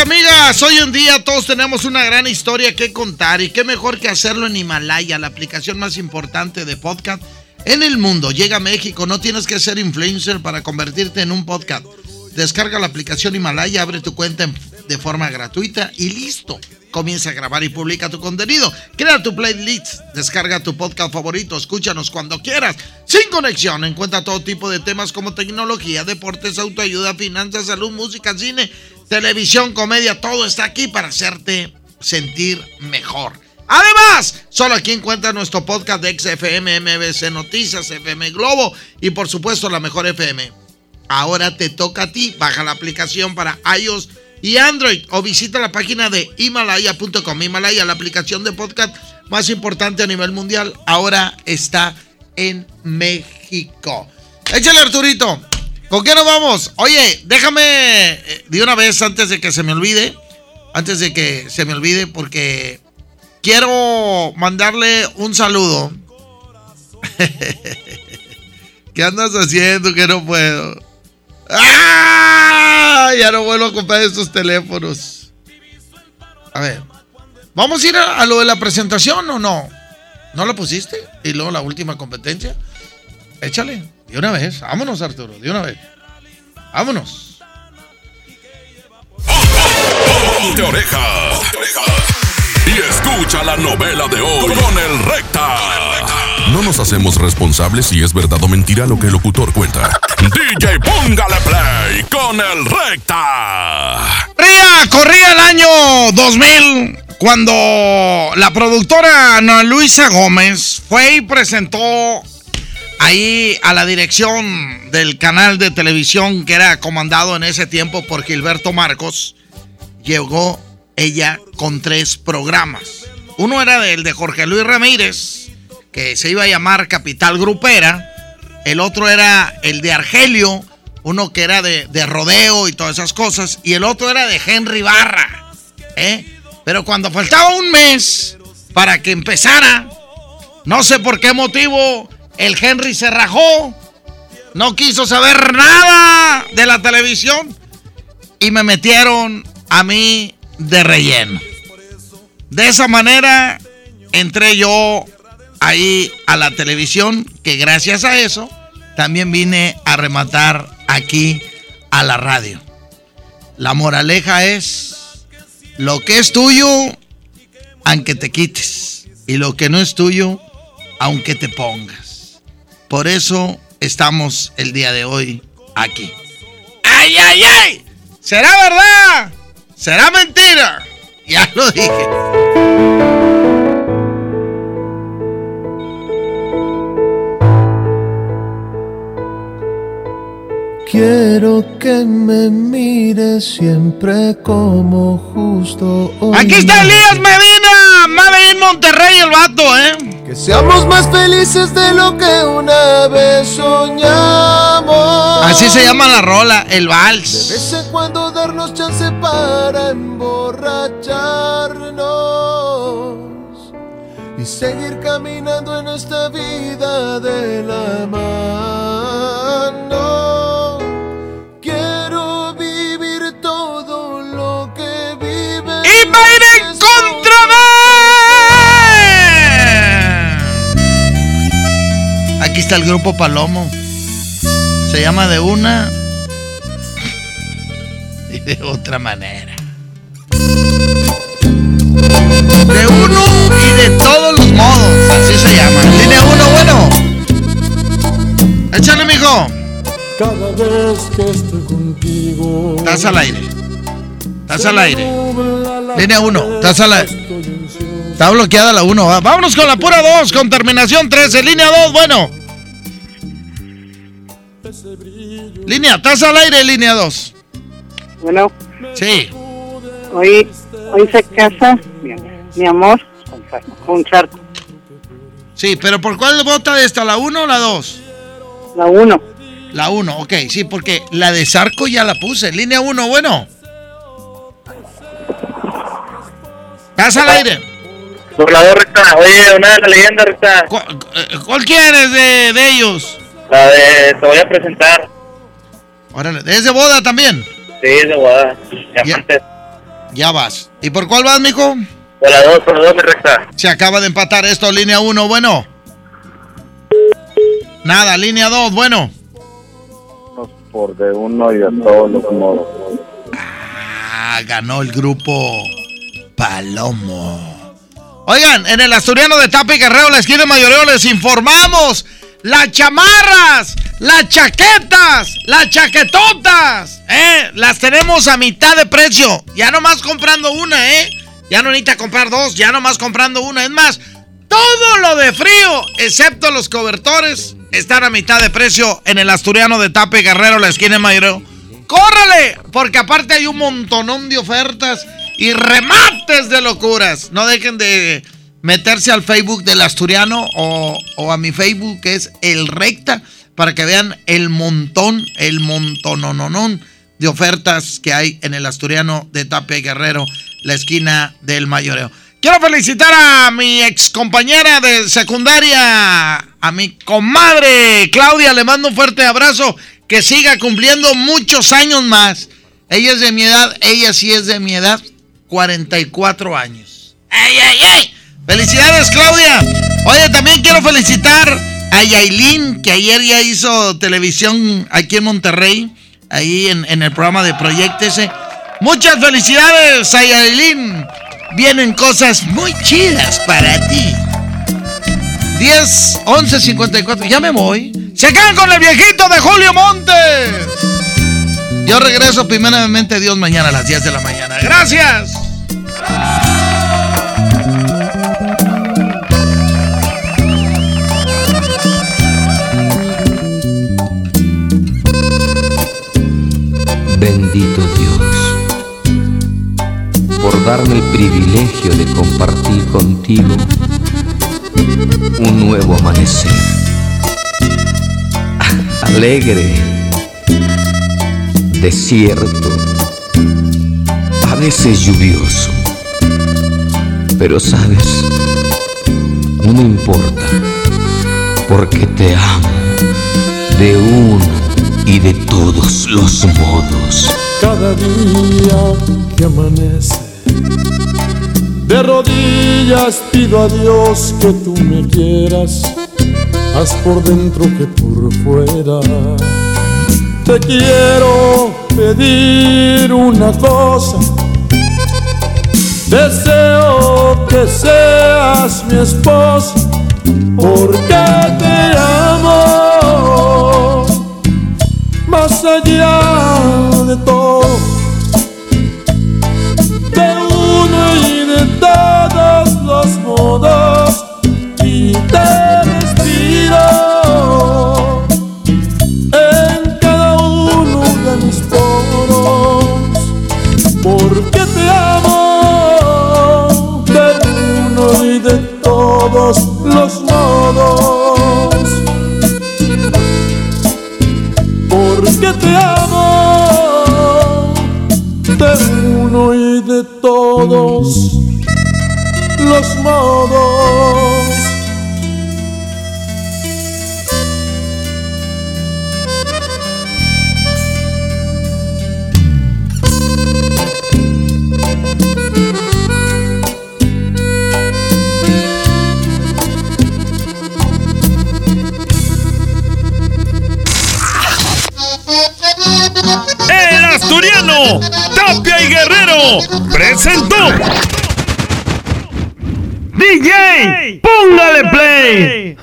Amigas, hoy en día todos tenemos una gran historia que contar y qué mejor que hacerlo en Himalaya, la aplicación más importante de podcast en el mundo. Llega a México, no tienes que ser influencer para convertirte en un podcast. Descarga la aplicación Himalaya, abre tu cuenta en- de forma gratuita y listo. Comienza a grabar y publica tu contenido. Crea tu playlist, descarga tu podcast favorito, escúchanos cuando quieras. Sin conexión, encuentra todo tipo de temas como tecnología, deportes, autoayuda, finanzas, salud, música, cine, televisión, comedia. Todo está aquí para hacerte sentir mejor. Además, solo aquí encuentras nuestro podcast de XFM, MBC Noticias, FM Globo y por supuesto la mejor FM. Ahora te toca a ti. Baja la aplicación para iOS y Android o visita la página de Himalaya.com. Himalaya, la aplicación de podcast más importante a nivel mundial, ahora está en México. Échale, Arturito. ¿Con qué nos vamos? Oye, déjame eh, de una vez antes de que se me olvide. Antes de que se me olvide, porque quiero mandarle un saludo. ¿Qué andas haciendo que no puedo? ¡Ah! Ya no vuelvo a comprar estos teléfonos. A ver, ¿vamos a ir a, a lo de la presentación o no? ¿No la pusiste? Y luego la última competencia. Échale, de una vez. Vámonos, Arturo, de una vez. Vámonos. Ponte oreja. Y escucha la novela de hoy con el Recta. No nos hacemos responsables si es verdad o mentira lo que el locutor cuenta. DJ Póngale Play con el Recta. Corría, corría el año 2000 cuando la productora Ana Luisa Gómez fue y presentó ahí a la dirección del canal de televisión que era comandado en ese tiempo por Gilberto Marcos. Llegó ella con tres programas. Uno era el de Jorge Luis Ramírez, que se iba a llamar Capital Grupera. El otro era el de Argelio, uno que era de, de rodeo y todas esas cosas. Y el otro era de Henry Barra. ¿eh? Pero cuando faltaba un mes para que empezara, no sé por qué motivo, el Henry se rajó. No quiso saber nada de la televisión. Y me metieron a mí de relleno. De esa manera entré yo ahí a la televisión, que gracias a eso también vine a rematar aquí a la radio. La moraleja es, lo que es tuyo, aunque te quites, y lo que no es tuyo, aunque te pongas. Por eso estamos el día de hoy aquí. ¡Ay, ay, ay! ¿Será verdad? ¿Será mentira? Ya lo dije. Quiero que me mires siempre como justo. hoy. Aquí está Elías Medina, Medellín, Monterrey, el vato, ¿eh? Que seamos más felices de lo que una vez soñamos. Así se llama la rola, el De vals. vez en cuando darnos chance para emborracharnos y seguir caminando en esta vida de la mano. Está el grupo Palomo. Se llama de una y de otra manera. De uno y de todos los modos. Así se llama. Línea uno, bueno. Échale, mijo. Cada vez que estoy contigo. Estás al aire. Estás al aire. Línea 1. Estás al aire. Está bloqueada la 1. Vámonos con la pura 2. Con terminación 13. Línea 2. Bueno. Línea. Estás al aire. Línea 2. Bueno, Sí. hoy, hoy se casa mi, mi amor con, charco. Sí, pero ¿por cuál vota de esta? ¿La 1 o la 2? La 1. La 1, ok. Sí, porque la de Zarco ya la puse. Línea 1. Bueno. Estás al aire. Doblador recta, oye, una de la leyenda recta. Eh, ¿Cuál quieres de, de ellos? La de te voy a presentar. Órale. ¿Es de boda también? Sí, es de boda. Diamantes. Ya vas. ¿Y por cuál vas, mijo? Por la 2, por la 2, mi recta. Se acaba de empatar esto, línea 1, bueno. Nada, línea 2, bueno. Por de uno y de todos los modos. Ah, ganó el grupo Palomo. Oigan, en el Asturiano de Tapa y Guerrero, la esquina de Mayoreo, les informamos. Las chamarras, las chaquetas, las chaquetotas, ¿eh? Las tenemos a mitad de precio. Ya nomás comprando una, ¿eh? Ya no necesita comprar dos, ya nomás comprando una. Es más, todo lo de frío, excepto los cobertores, están a mitad de precio en el Asturiano de Tape Guerrero, la esquina de. ¡Córrele! Porque aparte hay un montonón de ofertas y remates de locuras. No dejen de meterse al Facebook del Asturiano o, a mi Facebook que es El Recta para que vean el montón, el montonononón de ofertas que hay en el Asturiano de Tapia y Guerrero, la esquina del Mayoreo. Quiero felicitar a mi ex compañera de secundaria, a mi comadre Claudia, le mando un fuerte abrazo, que siga cumpliendo muchos años más. Ella es de mi edad, ella sí es de mi edad, 44 años. ¡Ey, ey, ey! ¡Felicidades, Claudia! Oye, también quiero felicitar a Yailin, que ayer ya hizo televisión aquí en Monterrey, ahí en, el programa de Proyectese. Muchas felicidades a Yailin. Vienen cosas muy chidas para ti. 10, 11, 54. Ya me voy. Se quedan con el viejito de Julio Montes. Yo regreso primeramente Dios mañana a las 10 de la mañana. Gracias. Bendito Dios, por darme el privilegio de compartir contigo un nuevo amanecer. Alegre, desierto, a veces lluvioso. Pero sabes, no me importa, porque te amo de uno de todos los modos. Cada día que amanece, de rodillas pido a Dios que tú me quieras, más por dentro que por fuera. Te quiero pedir una cosa, deseo que seas mi esposa, porque te más allá de Tapia y Guerrero, presentó. DJ, póngale play.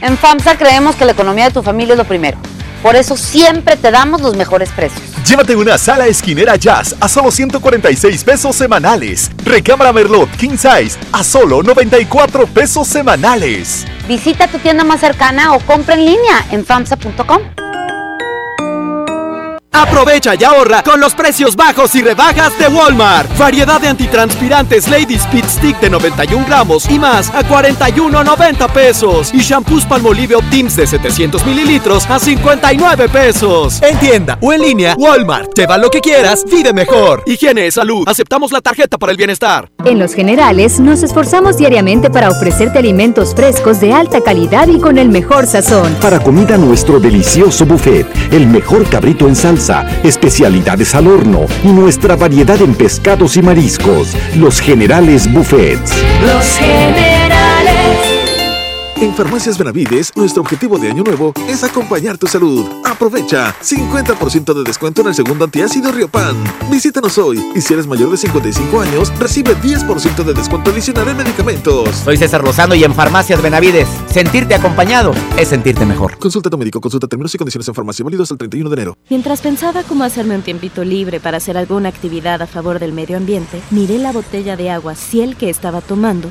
En FAMSA creemos que la economía de tu familia es lo primero. Por eso siempre te damos los mejores precios. Llévate una sala esquinera jazz a solo 146 pesos semanales. Recámara Merlot King Size a solo 94 pesos semanales. Visita tu tienda más cercana o compra en línea en FAMSA.com. Aprovecha y ahorra con los precios bajos y rebajas de Walmart. Variedad de antitranspirantes Lady Speed Stick de 91 gramos y más a 41.90 pesos. Y shampoos Palmolive Optims de 700 mililitros a 59 pesos. En tienda o en línea, Walmart. Lleva lo que quieras, vive mejor. Higiene, salud. Aceptamos la tarjeta para el bienestar. En Los Generales nos esforzamos diariamente para ofrecerte alimentos frescos de alta calidad y con el mejor sazón. Para comida nuestro delicioso buffet, el mejor cabrito en salsa especialidades al horno y nuestra variedad en pescados y mariscos. Los Generales Buffets. Los generales. En Farmacias Benavides, nuestro objetivo de año nuevo es acompañar tu salud. Aprovecha 50% de descuento en el segundo antiácido Riopan. Visítanos hoy y si eres mayor de 55 años, recibe 10% de descuento adicional en medicamentos. Soy César Lozano y en Farmacias Benavides, sentirte acompañado es sentirte mejor. Consulta a tu médico, consulta términos y condiciones en farmacia válidos el 31 de enero. Mientras pensaba cómo hacerme un tiempito libre para hacer alguna actividad a favor del medio ambiente, miré la botella de agua Ciel que estaba tomando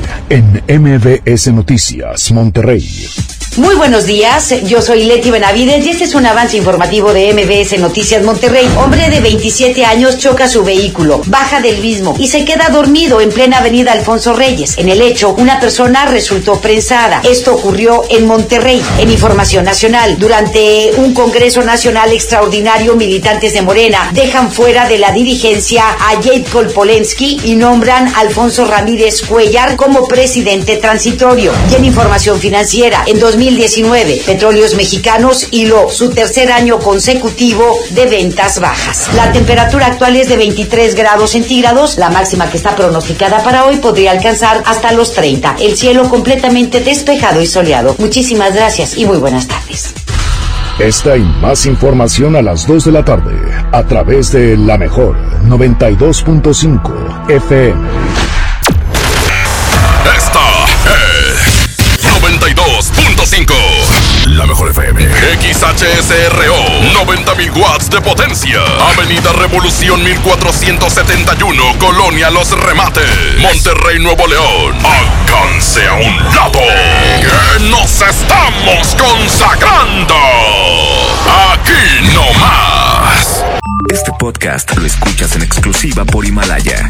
en MBS Noticias, Monterrey. Muy buenos días, yo soy Leti Benavides y este es un avance informativo de MBS Noticias Monterrey. Hombre de 27 años choca su vehículo, baja del mismo y se queda dormido en plena avenida Alfonso Reyes. En el hecho, una persona resultó prensada. Esto ocurrió en Monterrey. En Información Nacional, durante un Congreso Nacional Extraordinario, militantes de Morena dejan fuera de la dirigencia a Jade Polensky y nombran a Alfonso Ramírez Cuellar como presidente transitorio. Y en Información Financiera, en 2019, Petróleos Mexicanos hiló su tercer año consecutivo de ventas bajas. La temperatura actual es de 23 grados centígrados, la máxima que está pronosticada para hoy podría alcanzar hasta los 30. El cielo completamente despejado y soleado. Muchísimas gracias y muy buenas tardes. Esta y más información a las 2 de la tarde a través de la mejor 92.5 FM. 92.5. La mejor FM. XHSRO. 90.000 watts de potencia. Avenida Revolución 1471. Colonia Los Remates. Monterrey, Nuevo León. Alcance a un lado. Que nos estamos consagrando. Aquí no más. Este podcast lo escuchas en exclusiva por Himalaya.